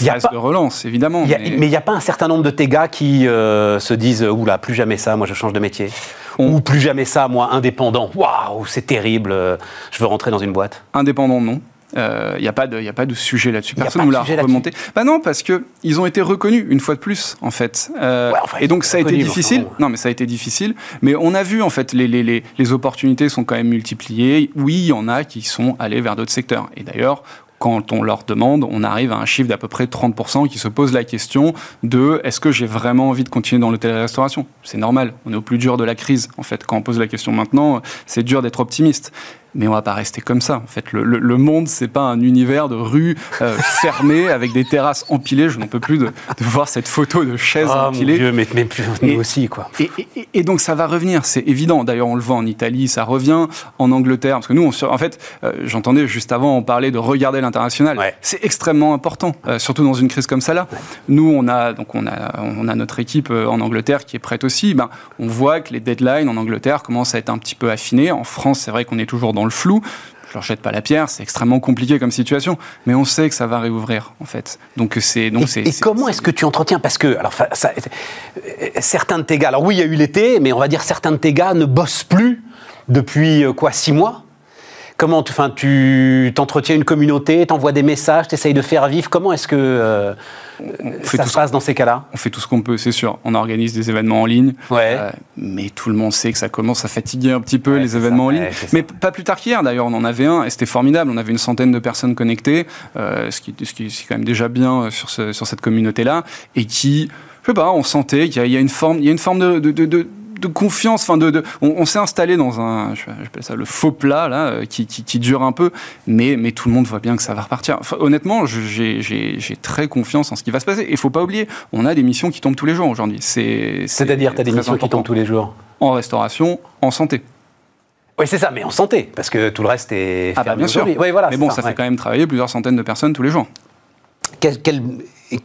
il y une phase de relance, évidemment. mais il n'y a pas un certain nombre de tes gars qui euh, se disent Oula, plus jamais ça, moi je change de métier. Ou plus jamais ça, moi indépendant. Waouh, c'est terrible, euh, je veux rentrer dans une boîte. Indépendant, non. Il euh, n'y a, pas de, a pas de sujet là-dessus. Personne ne nous l'a remonté. Bah non, parce qu'ils ont été reconnus une fois de plus, en fait. Euh, et donc ça a été difficile. Non, mais ça a été difficile. Mais on a vu, en fait, les, les, les, les opportunités sont quand même multipliées. Oui, il y en a qui sont allés vers d'autres secteurs. Et d'ailleurs, quand on leur demande, on arrive à un chiffre d'à peu près 30% qui se pose la question de est-ce que j'ai vraiment envie de continuer dans l'hôtellerie-restauration C'est normal, on est au plus dur de la crise. En fait, quand on pose la question maintenant, c'est dur d'être optimiste mais on va pas rester comme ça. En fait, le, le, le monde, c'est pas un univers de rues euh, fermées avec des terrasses empilées. Je n'en peux plus de, de, voir cette photo de chaises oh, empilées. Mon Dieu, mais, mais nous aussi, quoi. Et, et, et, donc ça va revenir, c'est évident. D'ailleurs, on le voit en Italie, ça revient en Angleterre, parce que nous, on, en fait, euh, j'entendais juste avant, on parlait de regarder l'international. C'est extrêmement important, euh, surtout dans une crise comme ça là. Nous, on a donc on a on a notre équipe en Angleterre qui est prête aussi. Ben, on voit que les deadlines en Angleterre commencent à être un petit peu affinées. En France, c'est vrai qu'on est toujours dans le flou. Je leur jette pas la pierre, c'est extrêmement compliqué comme situation, mais on sait que ça va réouvrir en fait. Donc c'est donc et, et comment est-ce que tu entretiens? Parce que alors ça, certains de tes gars, alors oui il y a eu l'été, mais on va dire certains de tes gars ne bossent plus depuis euh, quoi six mois? Comment tu, enfin, tu t'entretiens une communauté, t'envoies des messages, t'essayes de faire vivre? Comment est-ce que euh, ça se passe dans ces cas-là? On fait tout ce qu'on peut, c'est sûr. On organise des événements en ligne, ouais. Euh, mais tout le monde sait que ça commence à fatiguer un petit peu les événements en ligne. mais pas plus tard qu'hier, d'ailleurs, on en avait un et c'était formidable. On avait une centaine de personnes connectées, euh, ce, qui, ce qui est quand même déjà bien sur, ce, sur cette communauté-là, et qui, je sais pas, on sentait qu'il y, a une forme, il y a une forme de, de, de de confiance. Enfin, de, on, s'est installé dans un, j'appelle ça le faux plat là, euh, qui, qui, dure un peu, mais, mais tout le monde voit bien que ça va repartir. honnêtement, j'ai très confiance en ce qui va se passer. Et il faut pas oublier, on a des missions qui tombent tous les jours aujourd'hui. C'est-à-dire, tu as des missions qui tombent tous les jours En restauration, en santé. Oui, c'est ça, mais en santé, parce que tout le reste est. Ah, bah, bien sûr. Oui, voilà, mais bon, ça, fait quand même travailler plusieurs centaines de personnes tous les jours. Quelle, quelle,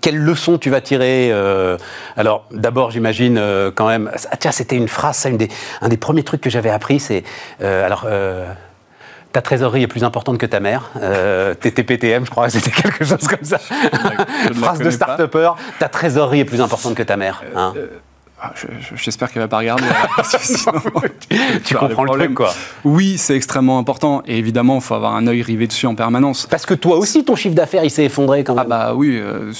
quelle leçon tu vas tirer euh, Alors, d'abord, j'imagine euh, quand même. Ah, tiens, c'était une phrase, ça, une des, un des premiers trucs que j'avais appris, c'est. Euh, alors. ta trésorerie est plus importante que ta mère. TTPTM, je crois c'était quelque chose comme ça. Phrase de start-upper. Ta trésorerie est plus importante que ta mère. Hein ah, j'espère qu'elle va pas regarder. tu comprends le truc, quoi. Oui, c'est extrêmement important. Et évidemment, il faut avoir un œil rivé dessus en permanence. Parce que toi aussi, ton chiffre d'affaires, il s'est effondré quand même. Ah bah oui. Euh,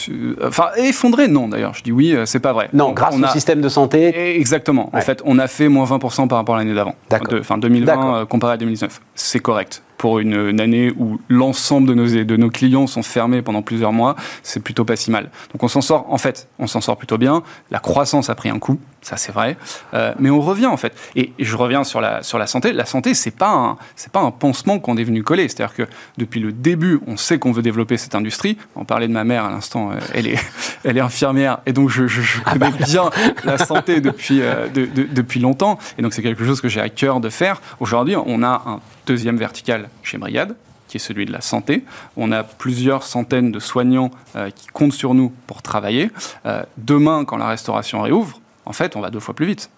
enfin, effondré, non, d'ailleurs. Je dis oui, euh, c'est pas vrai. Non, grâce au système de santé. Exactement. En fait, on a fait moins 20% par rapport à l'année d'avant. D'accord. Enfin, 2020 euh, comparé à 2019. C'est correct pour une, année où l'ensemble de nos, de nos clients sont fermés pendant plusieurs mois, c'est plutôt pas si mal. Donc on s'en sort, en fait, on s'en sort plutôt bien. La croissance a pris un coup, ça c'est vrai, Euh, mais on revient en fait. Et, je reviens sur la, sur la santé. La santé, c'est pas un, c'est pas un pansement qu'on est venu coller. C'est-à-dire que depuis le début, on sait qu'on veut développer cette industrie. On parlait de ma mère à l'instant, euh, elle est, elle est infirmière et donc je, je, je connais bien la santé depuis, euh, de- de- depuis longtemps. Et donc c'est quelque chose que j'ai à cœur de faire. Aujourd'hui, on a un deuxième vertical chez Brigade qui est celui de la santé. On a plusieurs centaines de soignants euh, qui comptent sur nous pour travailler. Demain, quand la restauration réouvre, en fait, on va deux fois plus vite.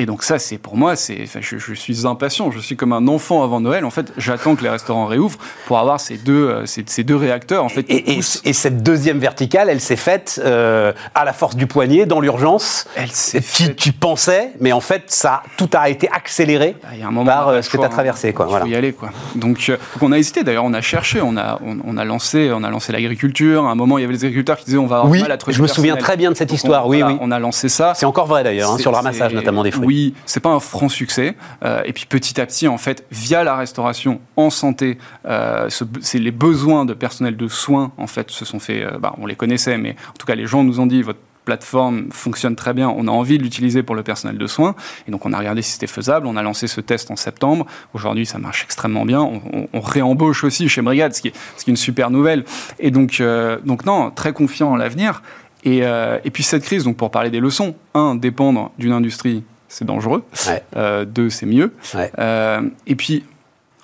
Et donc ça, c'est pour moi, c'est, enfin, je, je suis impatient. Je suis comme un enfant avant Noël. En fait, j'attends que les restaurants réouvrent pour avoir ces deux, euh, ces, ces deux réacteurs. En fait, Et, et- poussent. et cette deuxième verticale, elle s'est faite euh, à la force du poignet, dans l'urgence. Elle s'est faite- tu pensais, mais en fait, ça, tout a été accéléré Ah, Il y a un moment, par euh, ce que tu as traversé. Quoi, Il voilà. faut y aller, quoi. Donc, on a hésité. D'ailleurs, on a cherché, on a, on, on a lancé, on a lancé l'agriculture. À un moment, il y avait les agriculteurs qui disaient on va avoir Oui, mal à trouver je me souviens très bien de cette Donc, histoire, on, oui, voilà, oui. On a lancé ça. C'est encore vrai d'ailleurs, hein, sur le ramassage notamment des fruits. Oui, c'est pas un franc succès. Euh, et puis petit à petit, en fait, via la restauration en santé, euh, ce- c'est les besoins de personnel de soins, en fait, se sont fait. euh, bah, on les connaissait, mais en tout cas, les gens nous ont dit votre plateforme fonctionne très bien, on a envie de l'utiliser pour le personnel de soins. Et donc, on a regardé si c'était faisable. On a lancé ce test en septembre. Aujourd'hui, ça marche extrêmement bien. On, réembauche aussi chez Brigade, ce qui est, une super nouvelle. Et donc, donc non, très confiant en l'avenir. Et, et puis cette crise, donc pour parler des leçons, un, dépendre d'une industrie, c'est dangereux. Ouais. Euh, deux, c'est mieux. Ouais. Euh, et puis,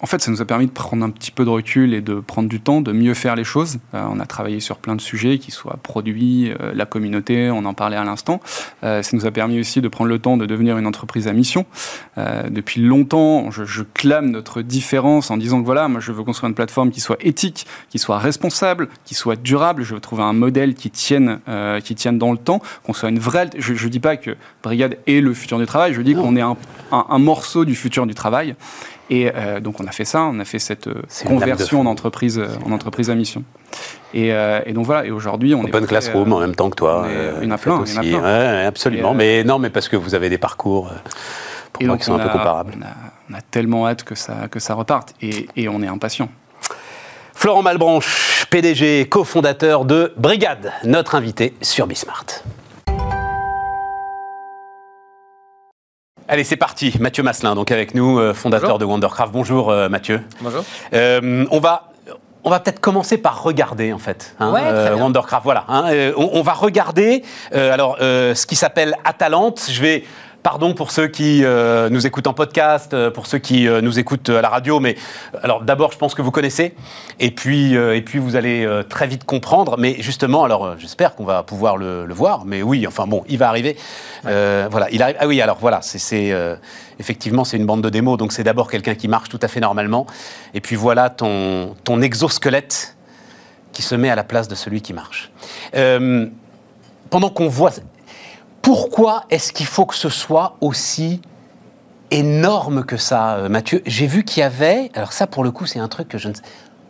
en fait, ça nous a permis de prendre un petit peu de recul et de prendre du temps, de mieux faire les choses. Euh, on a travaillé sur plein de sujets, qui soient produits, euh, la communauté, on en parlait à l'instant. Euh, ça nous a permis aussi de prendre le temps de devenir une entreprise à mission. Euh, depuis longtemps, je, je clame notre différence en disant que voilà, moi je veux construire une plateforme qui soit éthique, qui soit responsable, qui soit durable. Je veux trouver un modèle qui tienne, euh, qui tienne dans le temps, qu'on soit une vraie. Je ne dis pas que Brigade est le futur du travail. Je dis qu'on est un, un- un morceau du futur du travail. Et euh, donc on a fait ça, on a fait cette euh, conversion en entreprise, euh, en entreprise à mission. Et, euh, et donc voilà. Et aujourd'hui, on est Open Classroom euh, en même temps que toi. il y en a faites plein, il y en a aussi. plein. Ouais, ouais, absolument. Et, Mais non, mais parce que vous avez des parcours pour Et moi donc qui sont on un peu comparables. On a, on a tellement hâte que ça, que ça reparte. Et, et on est impatient. Florent Malbranche, PDG, cofondateur de Brigade, notre invité sur Bismart. Allez, c'est parti. Mathieu Masselin, donc avec nous, euh, fondateur Bonjour. de Wondercraft. Bonjour euh, Mathieu. Bonjour. Euh, on va, on va peut-être commencer par regarder en fait. hein, Ouais. Wondercraft, voilà. hein, euh, on, on va regarder euh, alors ce qui s'appelle Atalante. Je vais. Pardon pour ceux qui euh, nous écoutent en podcast, euh, pour ceux qui euh, nous écoutent à la radio, mais alors d'abord je pense que vous connaissez, et puis euh, et puis vous allez très vite comprendre. Mais justement, alors j'espère qu'on va pouvoir le, le voir, mais oui, enfin bon, il va arriver. Voilà, il arrive. Ah oui, alors voilà, c'est- effectivement c'est une bande de démos, donc c'est d'abord quelqu'un qui marche tout à fait normalement, et puis voilà ton ton exosquelette qui se met à la place de celui qui marche. Pendant qu'on voit, pourquoi est-ce qu'il faut que ce soit aussi énorme que ça, euh, Mathieu? J'ai vu qu'il y avait, alors ça pour le coup c'est un truc que je ne sais,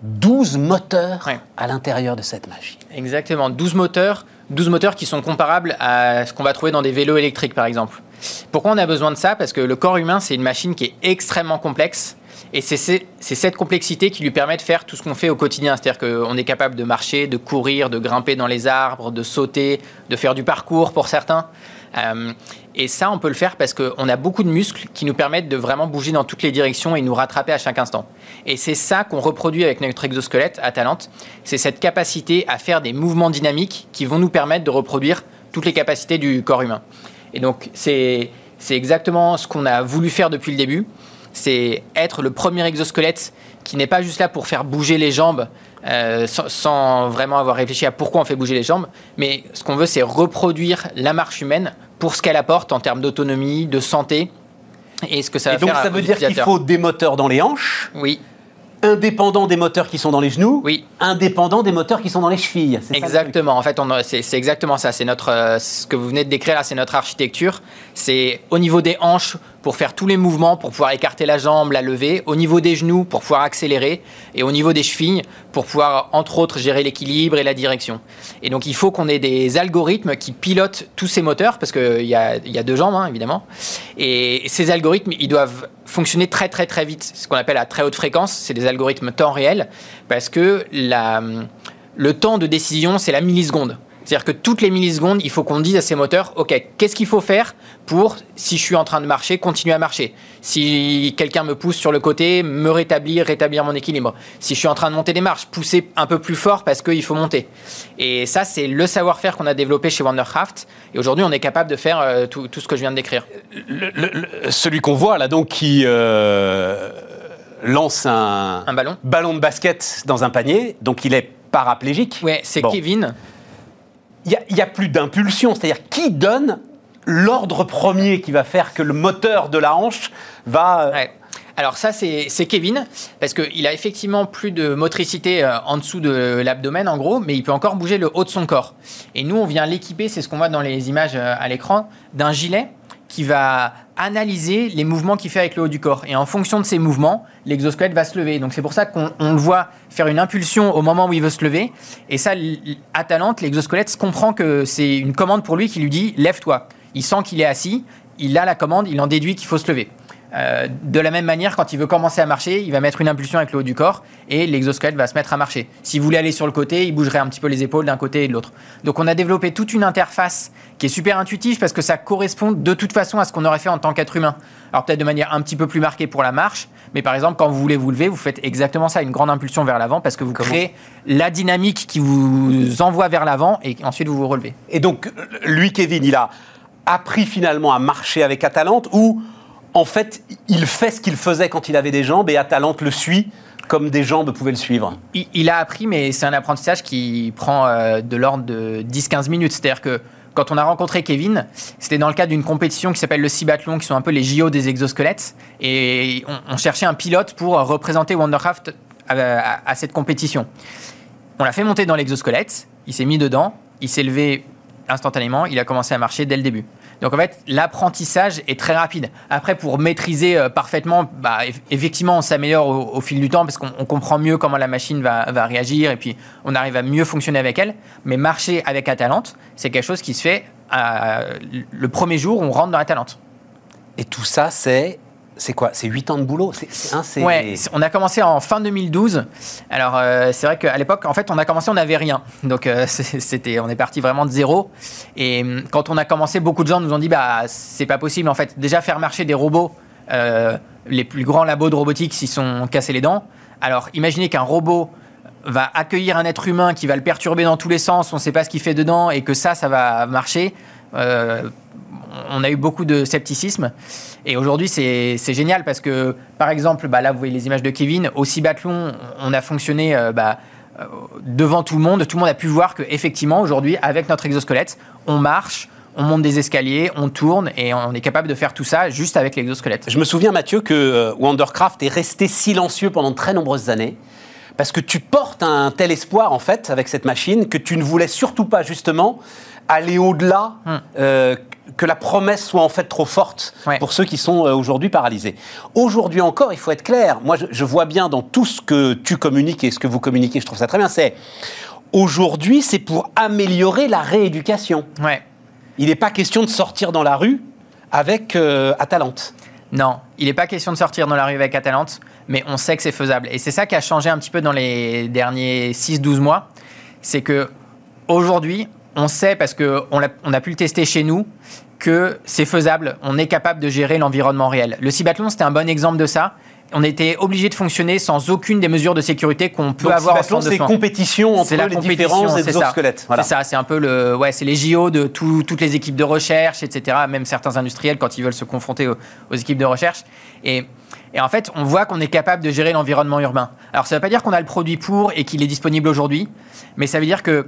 12 moteurs Ouais. à l'intérieur de cette machine. Exactement, 12 moteurs, 12 moteurs qui sont comparables à ce qu'on va trouver dans des vélos électriques par exemple. Pourquoi on a besoin de ça? Parce que le corps humain, c'est une machine qui est extrêmement complexe. Et c'est cette complexité qui lui permet de faire tout ce qu'on fait au quotidien. C'est-à-dire qu'on est capable de marcher, de courir, de grimper dans les arbres, de sauter, de faire du parcours pour certains. Euh, et ça, on peut le faire parce qu'on a beaucoup de muscles qui nous permettent de vraiment bouger dans toutes les directions et nous rattraper à chaque instant. Et c'est ça qu'on reproduit avec notre exosquelette à Talente. C'est cette capacité à faire des mouvements dynamiques qui vont nous permettre de reproduire toutes les capacités du corps humain. Et donc, c'est exactement ce qu'on a voulu faire depuis le début. C'est être le premier exosquelette qui n'est pas juste là pour faire bouger les jambes euh, sans, sans vraiment avoir réfléchi à pourquoi on fait bouger les jambes, mais ce qu'on veut, c'est reproduire la marche humaine pour ce qu'elle apporte en termes d'autonomie, de santé et ce que ça va Et donc faire ça veut dire qu'il faut des moteurs dans les hanches, Oui, indépendants des moteurs qui sont dans les genoux, Oui. indépendants des moteurs qui sont dans les chevilles. c'est ça Exactement. En fait, c'est exactement ça. C'est notre, euh, ce que vous venez de décrire là, c'est notre architecture. C'est au niveau des hanches pour faire tous les mouvements, pour pouvoir écarter la jambe, la lever, au niveau des genoux pour pouvoir accélérer, et au niveau des chevilles pour pouvoir, entre autres, gérer l'équilibre et la direction. Et donc il faut qu'on ait des algorithmes qui pilotent tous ces moteurs, parce qu'il y a, y a deux jambes, hein, évidemment. Et ces algorithmes, ils doivent fonctionner très très très vite, ce qu'on appelle à très haute fréquence, c'est des algorithmes temps réel, parce que le temps de décision, c'est la milliseconde. C'est-à-dire que toutes les millisecondes, il faut qu'on dise à ces moteurs, OK, qu'est-ce qu'il faut faire pour, si je suis en train de marcher, continuer à marcher? Si quelqu'un me pousse sur le côté, me rétablir, rétablir mon équilibre. Si je suis en train de monter des marches, pousser un peu plus fort parce qu'il faut monter. Et ça, c'est le savoir-faire qu'on a développé chez Wondercraft. Et aujourd'hui, on est capable de faire euh, tout, tout, ce que je viens de décrire. Le, le, celui qu'on voit là, donc, qui euh, lance un, un ballon. ballon de basket dans un panier, donc il est paraplégique. Ouais, c'est bon. Kevin il n'y a, plus d'impulsion. C'est-à-dire, qui donne l'ordre premier qui va faire que le moteur de la hanche va. Ouais. Alors ça, c'est Kevin, parce qu'il a effectivement plus de motricité euh, en dessous de l'abdomen, en gros, mais il peut encore bouger le haut de son corps. Et nous, on vient l'équiper, c'est ce qu'on voit dans les images euh, à l'écran, d'un gilet qui va analyser les mouvements qu'il fait avec le haut du corps. Et en fonction de ces mouvements, l'exosquelette va se lever. Donc c'est pour ça qu'on le voit faire une impulsion au moment où il veut se lever. Et ça, à l'exosquelette comprend que c'est une commande pour lui qui lui dit lève-toi. Il sent qu'il est assis, il a la commande, il en déduit qu'il faut se lever. Euh, de la même manière, quand il veut commencer à marcher, il va mettre une impulsion avec le haut du corps et l'exosquelette va se mettre à marcher. S'il voulait aller sur le côté, il bougerait un petit peu les épaules d'un côté et de l'autre. Donc on a développé toute une interface qui est super intuitive parce que ça correspond de toute façon à ce qu'on aurait fait en tant qu'être humain. Alors peut-être de manière un petit peu plus marquée pour la marche, mais par exemple quand vous voulez vous lever, vous faites exactement ça, une grande impulsion vers l'avant parce que vous créez la dynamique qui vous envoie vers l'avant et ensuite vous vous relevez. Et donc lui, Kevin, il a appris finalement à marcher avec Atalante ou en fait, il fait ce qu'il faisait quand il avait des jambes et Atalante le suit comme des jambes pouvaient le suivre. Il, a appris, mais c'est un apprentissage qui prend euh, de l'ordre de 10-15 minutes. C'est-à-dire que quand on a rencontré Kevin, c'était dans le cadre d'une compétition qui s'appelle le Cibathlon, qui sont un peu les JO des exosquelettes. Et on, cherchait un pilote pour représenter Wondercraft à, à cette compétition. On l'a fait monter dans l'exosquelette, il s'est mis dedans, il s'est levé instantanément, il a commencé à marcher dès le début. Donc en fait, l'apprentissage est très rapide. Après, pour maîtriser euh, parfaitement, bah, effectivement, on s'améliore au, fil du temps parce qu'on comprend mieux comment la machine va, va, réagir et puis on arrive à mieux fonctionner avec elle. Mais marcher avec Atalante, c'est quelque chose qui se fait euh, le premier jour où on rentre dans Atalante. Et tout ça, c'est c'est quoi? C'est 8 ans de boulot? C'est, hein, Ouais, on a commencé en fin 2012. Alors, euh, c'est vrai qu'à l'époque, en fait, on a commencé, on n'avait rien. Donc, euh, c'était, on est parti vraiment de zéro. Et hum, quand on a commencé, beaucoup de gens nous ont dit bah, c'est pas possible, en fait. Déjà, faire marcher des robots, euh, les plus grands labos de robotique s'y sont cassés les dents. Alors, imaginez qu'un robot va accueillir un être humain qui va le perturber dans tous les sens, on ne sait pas ce qu'il fait dedans, et que ça, ça va marcher. Euh, on a eu beaucoup de scepticisme. Et aujourd'hui, c'est génial parce que, par exemple, bah là, vous voyez les images de Kevin. Au Cibathlon, on a fonctionné euh, bah, euh, devant tout le monde. Tout le monde a pu voir qu'effectivement, aujourd'hui, avec notre exosquelette, on marche, on monte des escaliers, on tourne et on est capable de faire tout ça juste avec l'exosquelette. Je me souviens, Mathieu, que Wondercraft est resté silencieux pendant très nombreuses années. Parce que tu portes un tel espoir, en fait, avec cette machine, que tu ne voulais surtout pas, justement, aller au-delà, hum. euh, que la promesse soit en fait trop forte ouais. pour ceux qui sont euh, aujourd'hui paralysés. Aujourd'hui encore, il faut être clair. Moi, je, je, vois bien dans tout ce que tu communiques et ce que vous communiquez, je trouve ça très bien. C'est aujourd'hui, c'est pour améliorer la rééducation. Ouais. Il n'est pas question de sortir dans la rue avec euh, Atalante. Non, il n'est pas question de sortir dans la rue avec Atalante, mais on sait que c'est faisable. Et c'est ça qui a changé un petit peu dans les derniers 6-12 mois. C'est que aujourd'hui, on sait, parce qu'on a, on a pu le tester chez nous, que c'est faisable, on est capable de gérer l'environnement réel. Le Cibathlon, c'était un bon exemple de ça. On était obligé de fonctionner sans aucune des mesures de sécurité qu'on peut Donc, avoir en de c'est compétition entre la les compétition, différents c'est exosquelettes. Voilà. C'est ça, c'est un peu le, ouais, c'est les JO de tout, toutes les équipes de recherche, etc. Même certains industriels quand ils veulent se confronter aux, aux équipes de recherche. Et, et, en fait, on voit qu'on est capable de gérer l'environnement urbain. Alors, ça ne veut pas dire qu'on a le produit pour et qu'il est disponible aujourd'hui, mais ça veut dire que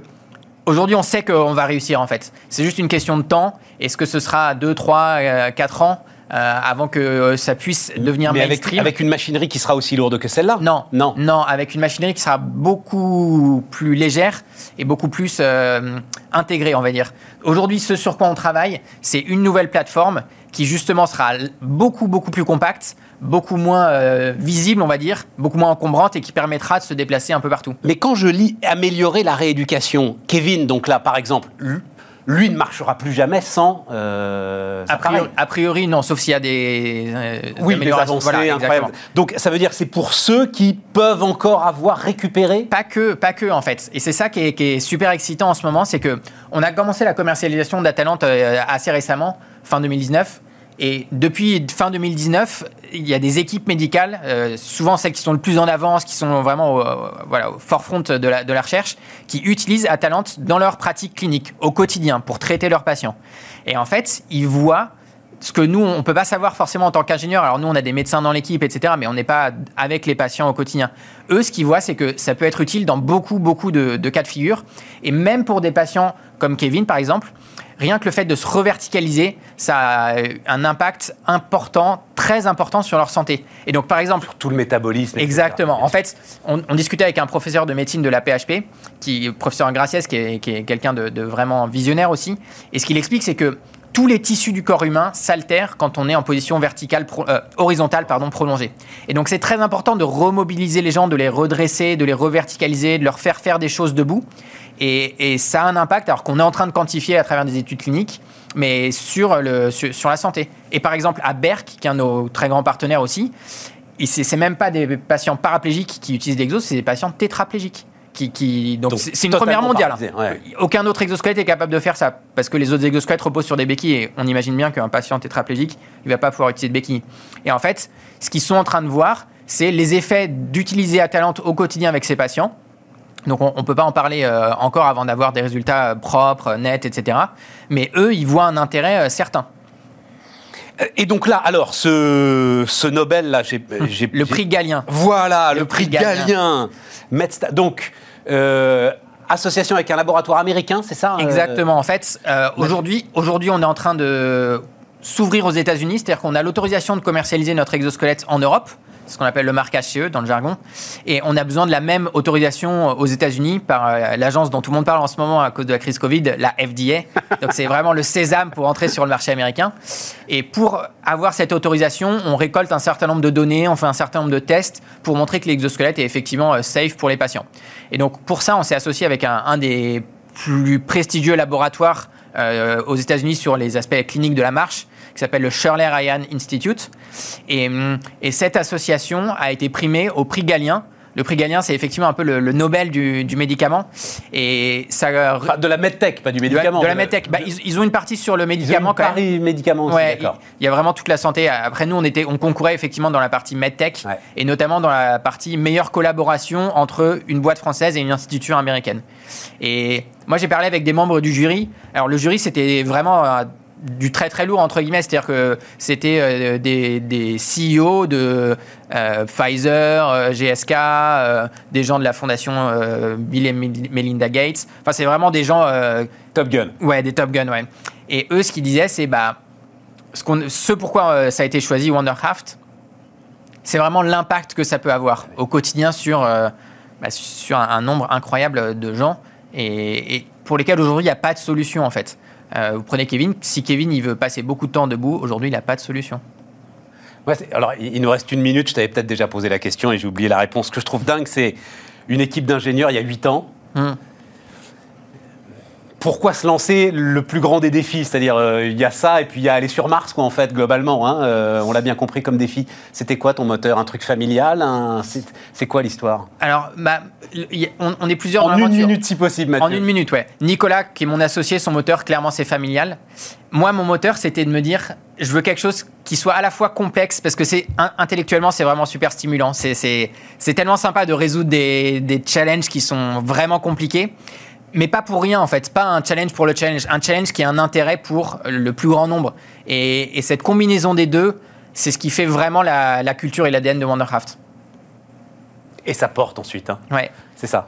Aujourd'hui, on sait qu'on va réussir en fait. C'est juste une question de temps. Est-ce que ce sera 2, 3, 4 ans euh, avant que ça puisse devenir Mais mainstream? avec, avec, une machinerie qui sera aussi lourde que celle-là? Non, non, non, avec une machinerie qui sera beaucoup plus légère et beaucoup plus euh, intégrée, on va dire. Aujourd'hui, ce sur quoi on travaille, c'est une nouvelle plateforme qui justement sera beaucoup, beaucoup plus compacte, beaucoup moins euh, visible, on va dire, beaucoup moins encombrante et qui permettra de se déplacer un peu partout. Mais quand je lis améliorer la rééducation, Kevin, donc là, par exemple, lui ne marchera plus jamais sans. Euh, a, priori, a, priori, non, sauf s'il y a des. Euh, oui, des avancées incroyables. Donc ça veut dire c'est pour ceux qui peuvent encore avoir récupéré? Pas que, pas que en fait. Et c'est ça qui est, qui est, super excitant en ce moment, c'est que on a commencé la commercialisation d'Atalante euh, assez récemment, fin 2019. Et depuis fin 2019, il y a des équipes médicales, euh, souvent celles qui sont le plus en avance, qui sont vraiment au, voilà, au forefront de la, recherche, qui utilisent Atalante dans leur pratique clinique, au quotidien, pour traiter leurs patients. Et en fait, ils voient ce que nous, on ne peut pas savoir forcément en tant qu'ingénieur. Alors nous, on a des médecins dans l'équipe, etc., mais on n'est pas avec les patients au quotidien. Eux, ce qu'ils voient, c'est que ça peut être utile dans beaucoup, beaucoup de cas de figure. Et même pour des patients comme Kevin, par exemple, rien que le fait de se reverticaliser, ça a un impact important, très important sur leur santé. Et donc, par exemple. Sur tout le métabolisme. Exactement. En fait, on, discutait avec un professeur de médecine de la PHP, qui, professeur Graciès, qui est, qui est quelqu'un de, vraiment visionnaire aussi. Et ce qu'il explique, c'est que tous les tissus du corps humain s'altèrent quand on est en position verticale, euh, horizontale pardon, prolongée. Et donc c'est très important de remobiliser les gens, de les redresser, de les reverticaliser, de leur faire faire des choses debout. Et, ça a un impact, alors qu'on est en train de quantifier à travers des études cliniques, mais sur, le, sur, la santé. Et par exemple, à Berck, qui est un de nos très grands partenaires aussi, ce n'est même pas des patients paraplégiques qui utilisent l'exo, c'est des patients tétraplégiques. Qui, donc c'est une première mondiale. Aucun autre exosquelette est capable de faire ça parce que les autres exosquelettes reposent sur des béquilles et on imagine bien qu'un patient tétraplégique il va pas pouvoir utiliser de béquilles. Et en fait, ce qu'ils sont en train de voir, c'est les effets d'utiliser Atalante au quotidien avec ces patients donc on ne peut pas en parler euh, encore avant d'avoir des résultats propres, nets, etc. Mais eux, ils voient un intérêt euh, certain. Et donc là, alors, ce, ce Nobel, là, j'ai... Le prix Galien. Voilà, le, prix, Galien. Donc, euh, association avec un laboratoire américain, c'est ça Exactement. En fait, aujourd'hui, aujourd'hui, on est en train de s'ouvrir aux États-Unis, c'est-à-dire qu'on a l'autorisation de commercialiser notre exosquelette en Europe ce qu'on appelle le marquage CE dans le jargon. Et on a besoin de la même autorisation aux États-Unis par euh, l'agence dont tout le monde parle en ce moment à cause de la crise Covid, la FDA. Donc c'est vraiment le sésame pour entrer sur le marché américain. Et pour avoir cette autorisation, on récolte un certain nombre de données, on fait un certain nombre de tests pour montrer que l'exosquelette est effectivement euh, safe pour les patients. Et donc pour ça, on s'est associé avec un, des plus prestigieux laboratoires euh, aux États-Unis sur les aspects cliniques de la marche, qui s'appelle le Shirley Ryan Institute. Et, et, cette association a été primée au prix Galien. Le prix Galien, c'est effectivement un peu le, Nobel du, du, médicament. Et ça, de la medtech, pas du médicament. De la, medtech. Bah, ils, ont une partie sur le médicament. Ils ont une médicament aussi, ouais, Il y a vraiment toute la santé. Après, nous, on, était, on concourait effectivement dans la partie medtech et notamment dans la partie meilleure collaboration entre une boîte française et une institution américaine. Et moi, j'ai parlé avec des membres du jury. Alors, le jury, c'était vraiment euh, du très très lourd entre guillemets, c'est-à-dire que c'était euh, des, des, CEO de euh, Pfizer, euh, GSK, des gens de la fondation Bill et Melinda Gates. Enfin, c'est vraiment des gens Top Gun. Ouais, des Top Gun, ouais. Et eux, ce qu'ils disaient, c'est bah ce, ce pourquoi ça a été choisi Wondercraft, c'est vraiment l'impact que ça peut avoir au quotidien sur bah, sur un, nombre incroyable de gens et, et pour lesquels aujourd'hui il n'y a pas de solution en fait. Euh, vous prenez Kevin, si Kevin il veut passer beaucoup de temps debout, aujourd'hui il n'a pas de solution. alors, il nous reste une minute, je t'avais peut-être déjà posé la question et j'ai oublié la réponse. Ce que je trouve dingue, c'est une équipe d'ingénieurs il y a 8 ans. Hmm pourquoi se lancer le plus grand des défis? C'est-à-dire, euh, il y a ça et puis il y a aller sur Mars, quoi, en fait, globalement. Hein, euh, on l'a bien compris comme défi. C'était quoi ton moteur? Un truc familial? C'est quoi l'histoire? Alors, bah, on, est plusieurs En une minute, si possible, Mathieu. En une minute, ouais. Nicolas, qui est mon associé, son moteur, clairement, c'est familial. Moi, mon moteur, c'était de me dire, je veux quelque chose qui soit à la fois complexe, parce que c'est intellectuellement, c'est vraiment super stimulant. C'est tellement sympa de résoudre des, des challenges qui sont vraiment compliqués mais pas pour rien en fait, pas un challenge pour le challenge, un challenge qui a un intérêt pour le plus grand nombre. Et, cette combinaison des deux, c'est ce qui fait vraiment la, culture et l'ADN de Wondercraft. Et ça porte ensuite. Hein. Ouais. C'est ça.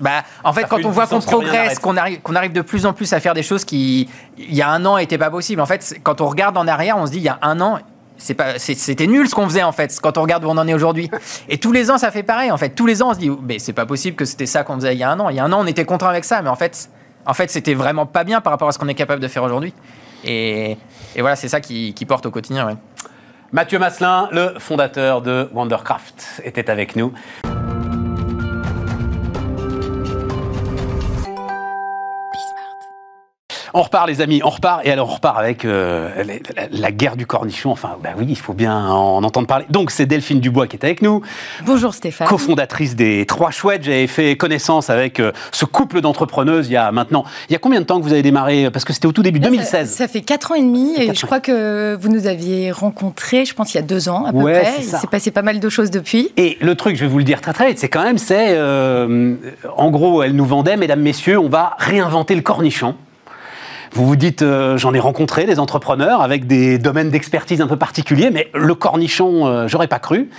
bah, en fait, quand on voit qu'on progresse, qu'on arrive, qu'on arrive de plus en plus à faire des choses qui, il y a un an, n'étaient pas possibles. En fait, quand on regarde en arrière, on se dit, il y a un an, c'était nul ce qu'on faisait en fait quand on regarde où on en est aujourd'hui et tous les ans ça fait pareil en fait tous les ans on se dit mais c'est pas possible que c'était ça qu'on faisait il y a un an il y a un an on était content avec ça mais en fait en fait c'était vraiment pas bien par rapport à ce qu'on est capable de faire aujourd'hui Et, et voilà, c'est ça qui, qui porte au quotidien. Mathieu Masselin, le fondateur de Wondercraft, était avec nous. On repart, les amis, on repart. Et alors, on repart avec euh, la, guerre du cornichon. Enfin, bah oui, il faut bien en entendre parler. Donc, c'est Delphine Dubois qui est avec nous, Bonjour Stéphane. cofondatrice des Trois Chouettes. J'avais fait connaissance avec euh, ce couple d'entrepreneuses il y a maintenant. Il y a combien de temps que vous avez démarré? Parce que c'était au tout début, Là, 2016. Ça, ça fait 4 ans et demi et je crois que vous nous aviez rencontrés, je pense, il y a 2 ans à peu Ouais, près. Il s'est passé pas mal de choses depuis. Et le truc, je vais vous le dire très très vite, c'est quand même, c'est, euh, en gros, elle nous vendait, mesdames, messieurs, on va réinventer le cornichon. Vous vous dites, euh, j'en ai rencontré des entrepreneurs avec des domaines d'expertise un peu particuliers, mais le cornichon, euh, j'aurais pas cru.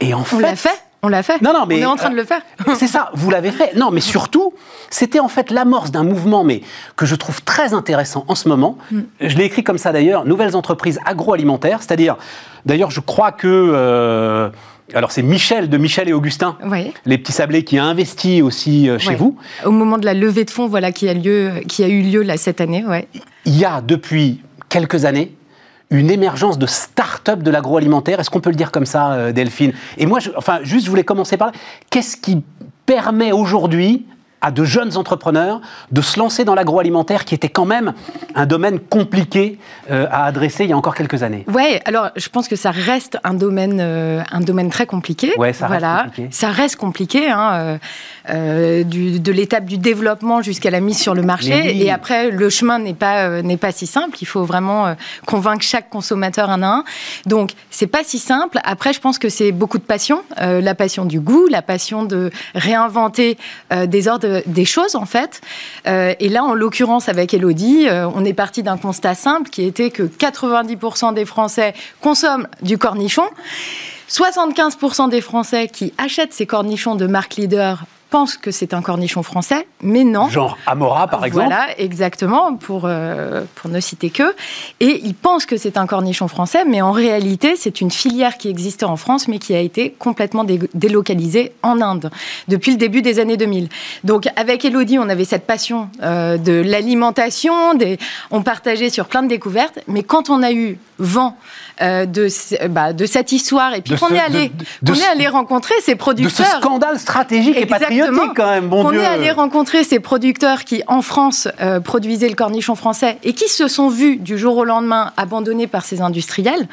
Et en On fait, l'a fait On l'a fait Non, non, mais, On est en train euh, de le faire. c'est ça, vous l'avez fait. Non, mais surtout, c'était en fait l'amorce d'un mouvement, mais que je trouve très intéressant en ce moment. Mm. Je l'ai écrit comme ça d'ailleurs, nouvelles entreprises agroalimentaires, c'est-à-dire, d'ailleurs, je crois que, euh, alors c'est Michel de Michel et Augustin, Oui. les petits sablés qui a investi aussi euh, chez vous. Au moment de la levée de fonds, voilà, qui a, lieu, qui a eu lieu là, cette année. Ouais. Il y a depuis quelques années une émergence de start-up de l'agroalimentaire. Est-ce qu'on peut le dire comme ça, euh, Delphine? Et moi, je, enfin, juste, je voulais commencer par là. Qu'est-ce qui permet aujourd'hui à de jeunes entrepreneurs de se lancer dans l'agroalimentaire, qui était quand même un domaine compliqué euh, à adresser il y a encore quelques années Ouais, alors je pense que ça reste un domaine, euh, un domaine très compliqué. Ouais, ça reste voilà. compliqué. Ça reste compliqué, hein, euh, du- de l'étape du développement jusqu'à la mise sur le marché. Oui. Et après, le chemin n'est pas n'est pas si simple. Il faut vraiment convaincre chaque consommateur un à un. Donc c'est pas si simple. Après, je pense que c'est beaucoup de passion, la passion du goût, la passion de réinventer des ordres, des choses en fait. Euh, et là, en l'occurrence avec Elodie, euh, on est parti d'un constat simple qui était que 90% des Français consomment du cornichon. 75% des Français qui achètent ces cornichons de marque leader pensent que c'est un cornichon français, mais non. Genre Amora, par exemple Voilà, exactement, pour, euh, pour ne citer que. Et ils pensent que c'est un cornichon français, mais en réalité, c'est une filière qui existait en France, mais qui a été complètement dé- délocalisée en Inde depuis le début des années 2000. Donc, avec Elodie, on avait cette passion euh, de l'alimentation, des... on partageait sur plein de découvertes, mais quand on a eu vent euh, de, bah, de cette histoire, et puis qu'on est allé, de- de qu'on ce- est allé rencontrer ces De ce producteurs. scandale stratégique et Exactement. Quand même, bon on Dieu est allé rencontrer ces producteurs qui, en France, euh, produisaient le cornichon français et qui se sont vus du jour au lendemain abandonnés par ces industriels.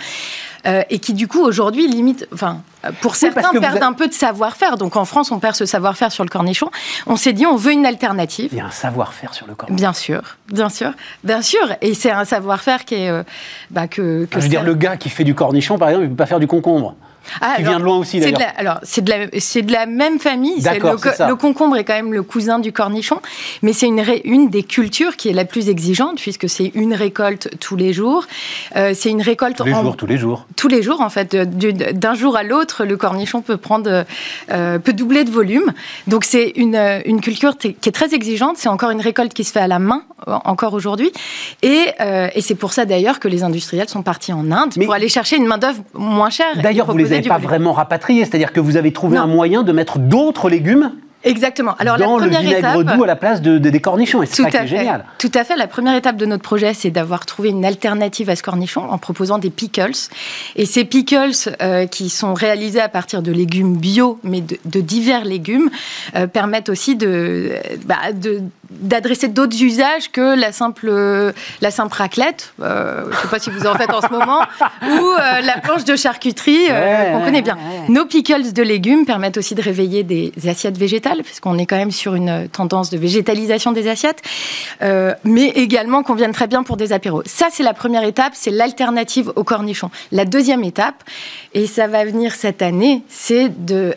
euh, et qui du coup aujourd'hui limite, enfin pour certains perdent avez- un peu de savoir-faire. Donc en France on perd ce savoir-faire sur le cornichon. On s'est dit on veut une alternative. Il y a un savoir-faire sur le corps. Bien sûr, bien sûr, bien sûr. Et c'est un savoir-faire qui est euh, bah, que, que Je veux dire, le gars qui fait du cornichon, par exemple, il ne peut pas faire du concombre. Ah, qui alors, vient de loin aussi, d'ailleurs. la- Alors, c'est de, la, c'est de la même famille. D'accord, le, co- c'est ça. le concombre est quand même le cousin du cornichon, mais c'est une, des cultures qui est la plus exigeante, puisque c'est une récolte tous les jours. Euh, c'est une récolte Tous les en- jours, tous les jours. tous les jours, en fait. Du- D'un jour à l'autre, le cornichon peut prendre, euh, peut doubler de volume. Donc c'est une, une culture qui est très exigeante. C'est encore une récolte qui se fait à la main, encore aujourd'hui. Et, euh, et c'est pour ça d'ailleurs que les industriels sont partis en Inde Mais- pour aller chercher une main d'œuvre moins chère. D'ailleurs, vous les proposer avez du pas volume. vraiment rapatriés, c'est-à-dire que vous avez trouvé Non. un moyen de mettre d'autres légumes Exactement. Alors dans la le première vinaigre étape, doux à la place de, de- des cornichons, et c'est Tout ça qui à est fait. génial. Tout à fait. La première étape de notre projet, c'est d'avoir trouvé une alternative à ce cornichon en proposant des pickles. Et ces pickles, euh, qui sont réalisés à partir de légumes bio, mais de, de divers légumes, euh, permettent aussi de, bah, de- d'adresser d'autres usages que la simple, la simple raclette, euh, je ne sais pas si vous en faites en ce moment, ou euh, la planche de charcuterie euh, Ouais, qu'on connaît bien. ouais. Nos pickles de légumes permettent aussi de réveiller des assiettes végétales, puisqu'on est quand même sur une tendance de végétalisation des assiettes, euh, mais également qu'on vienne très bien pour des apéros. Ça, c'est la première étape, c'est l'alternative au cornichon. La deuxième étape, et ça va venir cette année, c'est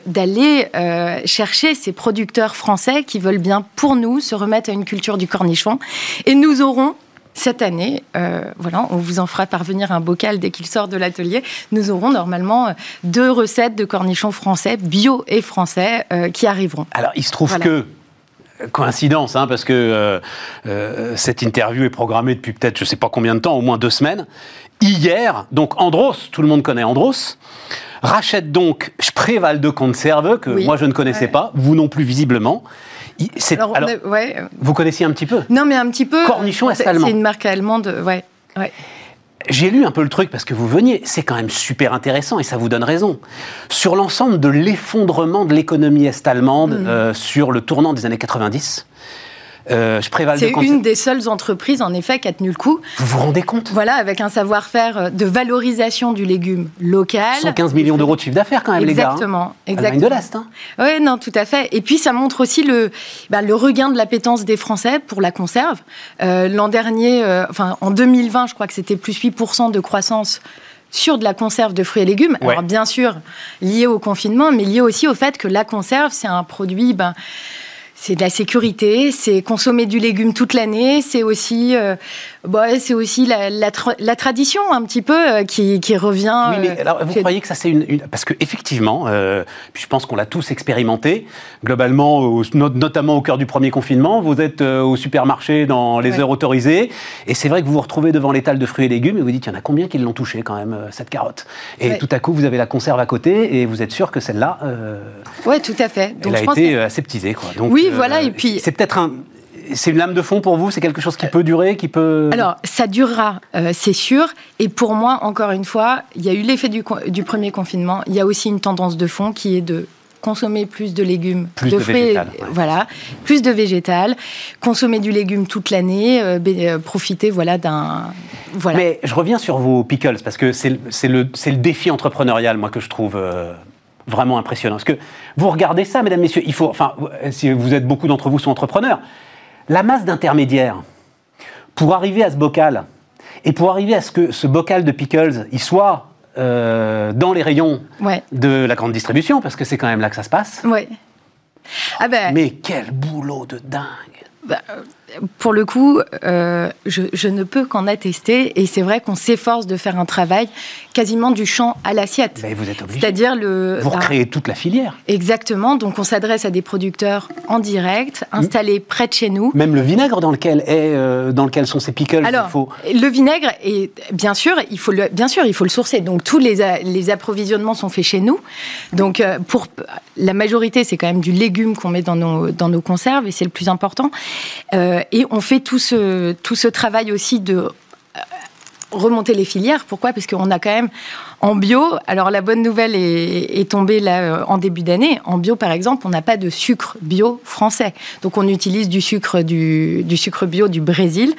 d'aller chercher ces producteurs français qui veulent bien, pour nous, se remettre à une culture du cornichon. Et nous aurons cette année, euh, voilà, on vous en fera parvenir un bocal dès qu'il sort de l'atelier. Nous aurons normalement euh, deux recettes de cornichons français, bio et français, euh, qui arriveront. Alors, il se trouve Voilà. que coïncidence, hein, parce que euh, euh, cette interview est programmée depuis peut-être je ne sais pas combien de temps, au moins deux semaines. Hier, donc Andros, tout le monde connaît Andros, rachète donc Spreewald de Conserve, que Oui. moi je ne connaissais Ouais. pas, vous non plus visiblement. Il- c'est- Alors, on alors, a- ouais, vous connaissiez un petit peu non, mais un petit peu. Cornichon c'est- est-allemand. C'est une marque allemande, ouais. Ouais. J'ai lu un peu le truc parce que vous veniez, c'est quand même super intéressant et ça vous donne raison. Sur l'ensemble de l'effondrement de l'économie est-allemande Mm. euh, sur le tournant des années 90, euh, je prévale de C'est une des seules entreprises, en effet, qui a tenu le coup. Vous vous rendez compte? Voilà, avec un savoir-faire euh, de valorisation du légume local. 115 millions d'euros de chiffre d'affaires quand même, les gars. hein. Exactement, exactement. de l'Est. hein. Oui, non, tout à fait. Et puis, ça montre aussi le, bah, le regain de l'appétence des Français pour la conserve. Euh, L'an dernier, euh, enfin, en 2020, je crois que c'était plus 8% de croissance sur de la conserve de fruits et légumes. Ouais. Alors, bien sûr, lié au confinement, mais lié aussi au fait que la conserve, c'est un produit... Ben, c'est de la sécurité, c'est consommer du légume toute l'année, c'est aussi, euh, bah, c'est aussi la, la tra- la tradition un petit peu euh, qui, qui revient. Oui, mais euh, alors, vous croyez que ça c'est une, une- parce que effectivement, euh, puis je pense qu'on l'a tous expérimenté globalement, au- notamment au cœur du premier confinement. Vous êtes euh, au supermarché dans les Ouais. heures autorisées, et c'est vrai que vous vous retrouvez devant l'étal de fruits et légumes et vous dites il y en a combien qui l'ont touché quand même cette carotte? Et Ouais. tout à coup vous avez la conserve à côté et vous êtes sûr que celle-là, Ouais, tout à fait. Donc, elle a pense été que- aseptisée quoi. Donc, Oui, voilà, et puis- c'est peut-être un, c'est une lame de fond pour vous. C'est quelque chose qui peut durer, qui peut. Alors, ça durera, euh, c'est sûr. Et pour moi, encore une fois, il y a eu l'effet du, premier confinement. Il y a aussi une tendance de fond qui est de consommer plus de légumes, Plus de fruits, végétal, ouais. voilà, plus de végétal, consommer du légume toute l'année, euh, euh, profiter, voilà, d'un, voilà. Mais je reviens sur vos pickles, parce que c'est le, c'est le, c'est le défi entrepreneurial, moi, que je trouve euh, vraiment impressionnant. Parce que vous regardez ça, mesdames, messieurs, il faut, enfin, si vous êtes, beaucoup d'entre vous sont entrepreneurs, la masse d'intermédiaires, pour arriver à ce bocal, et pour arriver à ce que ce bocal de pickles, il soit euh, dans les rayons Ouais, de la grande distribution, parce que c'est quand même là que ça se passe. ouais. Ah ben, Mais quel boulot de dingue Bah, euh, pour le coup, euh, je, je ne peux qu'en attester. Et c'est vrai qu'on s'efforce de faire un travail quasiment du champ à l'assiette. Vous êtes obligé. C'est-à-dire le. Vous bah, recréez toute la filière. Exactement. Donc, on s'adresse à des producteurs en direct, installés près de chez nous. Même le vinaigre dans lequel, est, euh, dans lequel sont ces pickles, Alors, il faut... le vinaigre, et bien sûr, il faut le, bien sûr, il faut le sourcer. Donc, tous les, approvisionnements sont faits chez nous. Donc, euh, pour la majorité, c'est quand même du légume qu'on met dans nos, dans nos conserves, et c'est le plus important. Euh, et on fait tout ce, tout ce travail aussi de euh, remonter les filières. Pourquoi? Parce qu'on a quand même en bio, alors la bonne nouvelle est, est tombée là euh, en début d'année. En bio, par exemple, on n'a pas de sucre bio français. Donc on utilise du sucre, du, du sucre bio du Brésil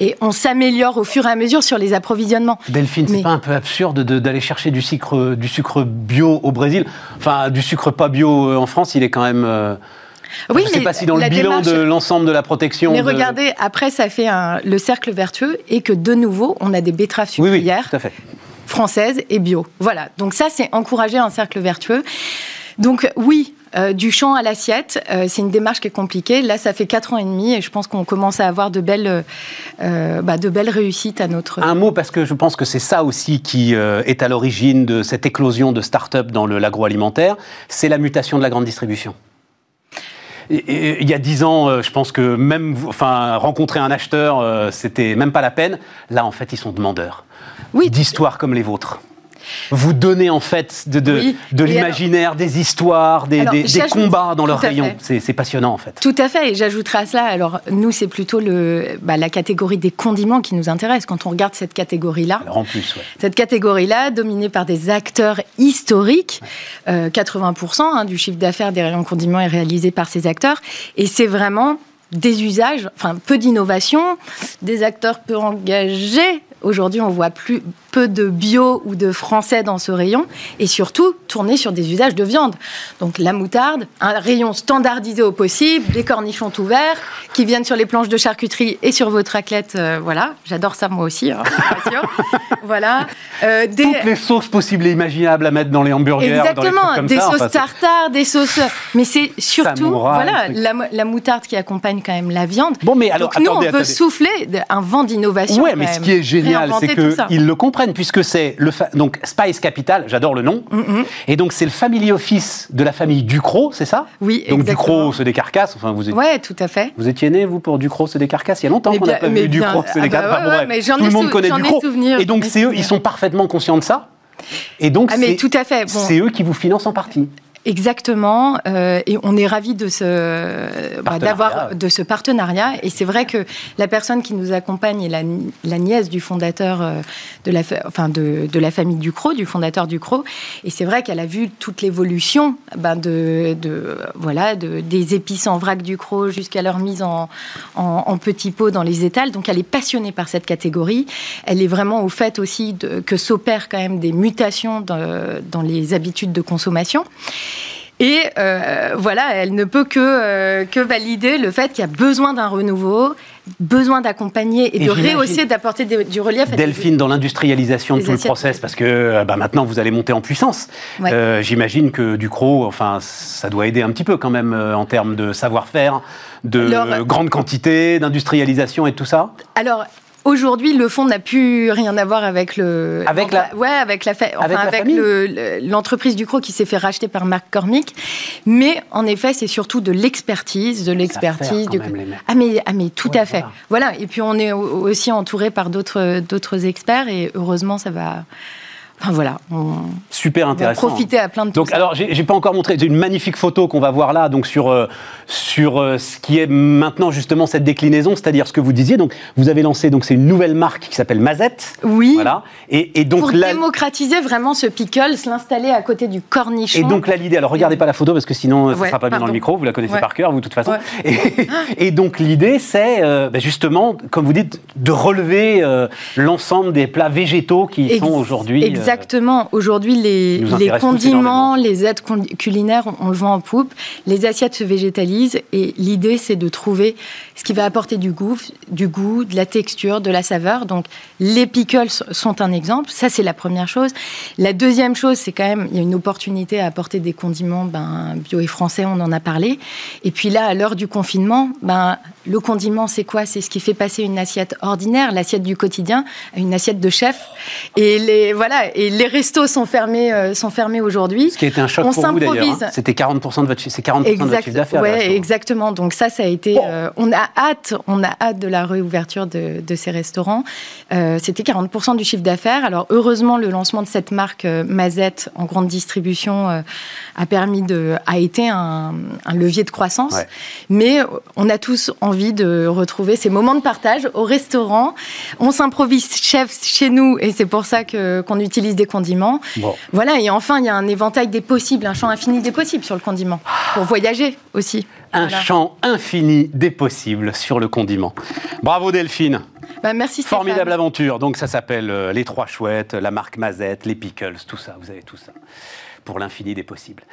et on s'améliore au fur et à mesure sur les approvisionnements. Delphine, c'est Mais- pas un peu absurde de- d'aller chercher du sucre, du sucre bio au Brésil? Enfin, du sucre pas bio euh, en France, il est quand même. euh, Oui, je sais mais pas si dans le la bilan démarche- de l'ensemble de la protection. Mais de- regardez, après, ça fait un- le cercle vertueux et que de nouveau, on a des betteraves Oui, oui, sucrières françaises et bio. Voilà. Donc ça, c'est encourager un cercle vertueux. Donc oui. euh, du champ à l'assiette, euh, c'est une démarche qui est compliquée. Là, ça fait 4 ans et demi et je pense qu'on commence à avoir de belles, euh, bah, de belles réussites à notre. Un mot, parce que je pense que c'est ça aussi qui est à l'origine de cette éclosion de start-up dans l'agroalimentaire, c'est la mutation de la grande distribution. Il y a dix ans, euh, je pense que même enfin, rencontrer un acheteur, euh, c'était même pas la peine. Là, en fait, ils sont demandeurs Oui. d'histoires comme les vôtres. Vous donnez en fait de, de, Oui. de Et l'imaginaire, des histoires, des, Alors, des- combats dans leur rayon. C'est passionnant en fait. Tout à fait, et j'ajouterai à cela, alors nous, c'est plutôt le, bah, la catégorie des condiments qui nous intéresse quand on regarde cette catégorie-là. En plus, ouais. Cette catégorie-là, dominée par des acteurs historiques, euh, 80% hein, du chiffre d'affaires des rayons condiments est réalisé par ces acteurs. Et c'est vraiment des usages, enfin peu d'innovation, des acteurs peu engagés. Aujourd'hui, on voit plus peu de bio ou de français dans ce rayon, et surtout tourné sur des usages de viande. Donc la moutarde, un rayon standardisé au possible, des cornichons tout verts qui viennent sur les planches de charcuterie et sur votre raclette. euh, voilà, j'adore ça moi aussi. hein, sûr. voilà, Euh, des, Toutes les sauces possibles et imaginables à mettre dans les hamburgers, dans les Exactement, comme des ça. sauces enfin, tartare, des sauces. Mais c'est surtout voilà la, la moutarde qui accompagne quand même la viande. Bon, mais alors, Donc nous, attendez, on veut attendez. souffler un vent d'innovation. Ouais, mais ce qui est génial, Réinventer c'est qu'ils le comprennent, puisque c'est le fa- donc Spice Capital, j'adore le nom, Mm, et donc c'est le family office de la famille Ducrot, c'est ça? Oui, Donc exactement. Ducrot se décarcasse, enfin vous, êtes- Ouais, tout à fait. vous étiez né, vous, pour Ducrot se décarcasse Il y a longtemps Mais qu'on n'a pas vu bien- Ducrot se ah bah décarcasse. ouais, ouais, mais j'en tout le monde connaît Ducrot. et donc c'est eux, ils sont parfaitement conscients de ça. Et donc Ah, c'est eux qui vous financent en partie. Exactement, euh, et on est ravis de ce bah, d'avoir de ce partenariat. Et c'est vrai que la personne qui nous accompagne est la, la nièce du fondateur euh, de la, enfin de, de, la famille Ducrot, du fondateur Ducrot. Et c'est vrai qu'elle a vu toute l'évolution ben de, de, voilà de, des épices en vrac Ducrot jusqu'à leur mise en, en, en, petits pots dans les étals. Donc elle est passionnée par cette catégorie. Elle est vraiment au fait aussi de, que s'opèrent quand même des mutations dans, dans les habitudes de consommation. Et euh, voilà, elle ne peut que, euh, que valider le fait qu'il y a besoin d'un renouveau, besoin d'accompagner et, de rehausser, d'apporter du relief. Delphine, dans l'industrialisation de tout le process, parce que euh, bah, maintenant vous allez monter en puissance, euh, j'imagine que Ducrot, enfin, ça doit aider un petit peu quand même en termes de savoir-faire, de Alors, grande quantité, d'industrialisation et tout ça. Alors, Aujourd'hui, le fonds n'a plus rien à voir avec le. Avec la. Ouais, avec la, enfin, avec, avec l'entreprise du Ducrot qui s'est fait racheter par Marc Cormick. Mais en effet, c'est surtout de l'expertise, de l'expertise. Ah mais, ah mais tout ouais, à fait. Voilà. voilà. Et puis on est aussi entouré par d'autres experts et heureusement ça va Enfin voilà, on, super intéressant. On profiter à plein de Donc alors j'ai pas encore montré, j'ai une magnifique photo qu'on va voir là, donc sur euh, sur euh, ce qui est maintenant justement cette déclinaison, c'est-à-dire ce que vous disiez. Donc vous avez lancé donc c'est une nouvelle marque qui s'appelle Mazette. Oui. Voilà. Et, et donc pour démocratiser vraiment ce pickles, l'installer à côté du cornichon. Et donc là l'idée, alors regardez pas la photo parce que sinon ça ouais, sera pas bien dans le micro, vous la connaissez ouais. par cœur vous de toute façon. Ouais. Et, et, donc l'idée c'est euh, bah, justement, comme vous dites, de relever euh, l'ensemble des plats végétaux qui Ex sont aujourd'hui. Exactement. Aujourd'hui, les, les condiments, les aides culinaires, on, le voit en poupe. Les assiettes se végétalisent et l'idée, c'est de trouver ce qui va apporter du goût, du goût, de la texture, de la saveur. Donc, les pickles sont un exemple. Ça, c'est la première chose. La deuxième chose, c'est quand même, il y a une opportunité à apporter des condiments ben, bio et français, on en a parlé. Et puis là, à l'heure du confinement, ben, le condiment, c'est quoi? C'est ce qui fait passer une assiette ordinaire, l'assiette du quotidien, à une assiette de chef. Et les, voilà, et les restos sont fermés, euh, sont fermés aujourd'hui. Ce qui a été un choc on pour vous d'ailleurs. Hein. C'était 40% de votre, c'est 40 exact, de votre chiffre d'affaires. Ouais, exactement. Donc ça, ça a été. Bon. Euh, on a hâte, on a hâte de la réouverture de, de ces restaurants. Euh, C'était 40% du chiffre d'affaires. Alors heureusement, le lancement de cette marque Mazette en grande distribution a permis de, a été un, un levier de croissance. Ouais. Mais on a tous envie de retrouver ces moments de partage au restaurant. On s'improvise chef chez nous et c'est pour ça que qu'on utilise des condiments. Bon. Voilà, et enfin, il y a un éventail des possibles, un champ infini des possibles sur le condiment, pour voyager aussi. Un voilà. champ infini des possibles sur le condiment. Bravo Delphine. Bah, merci Stéphane. Formidable aventure. Donc ça s'appelle euh, Les Trois Chouettes, la marque Mazette, les Pickles, tout ça. Vous avez tout ça pour l'infini des possibles.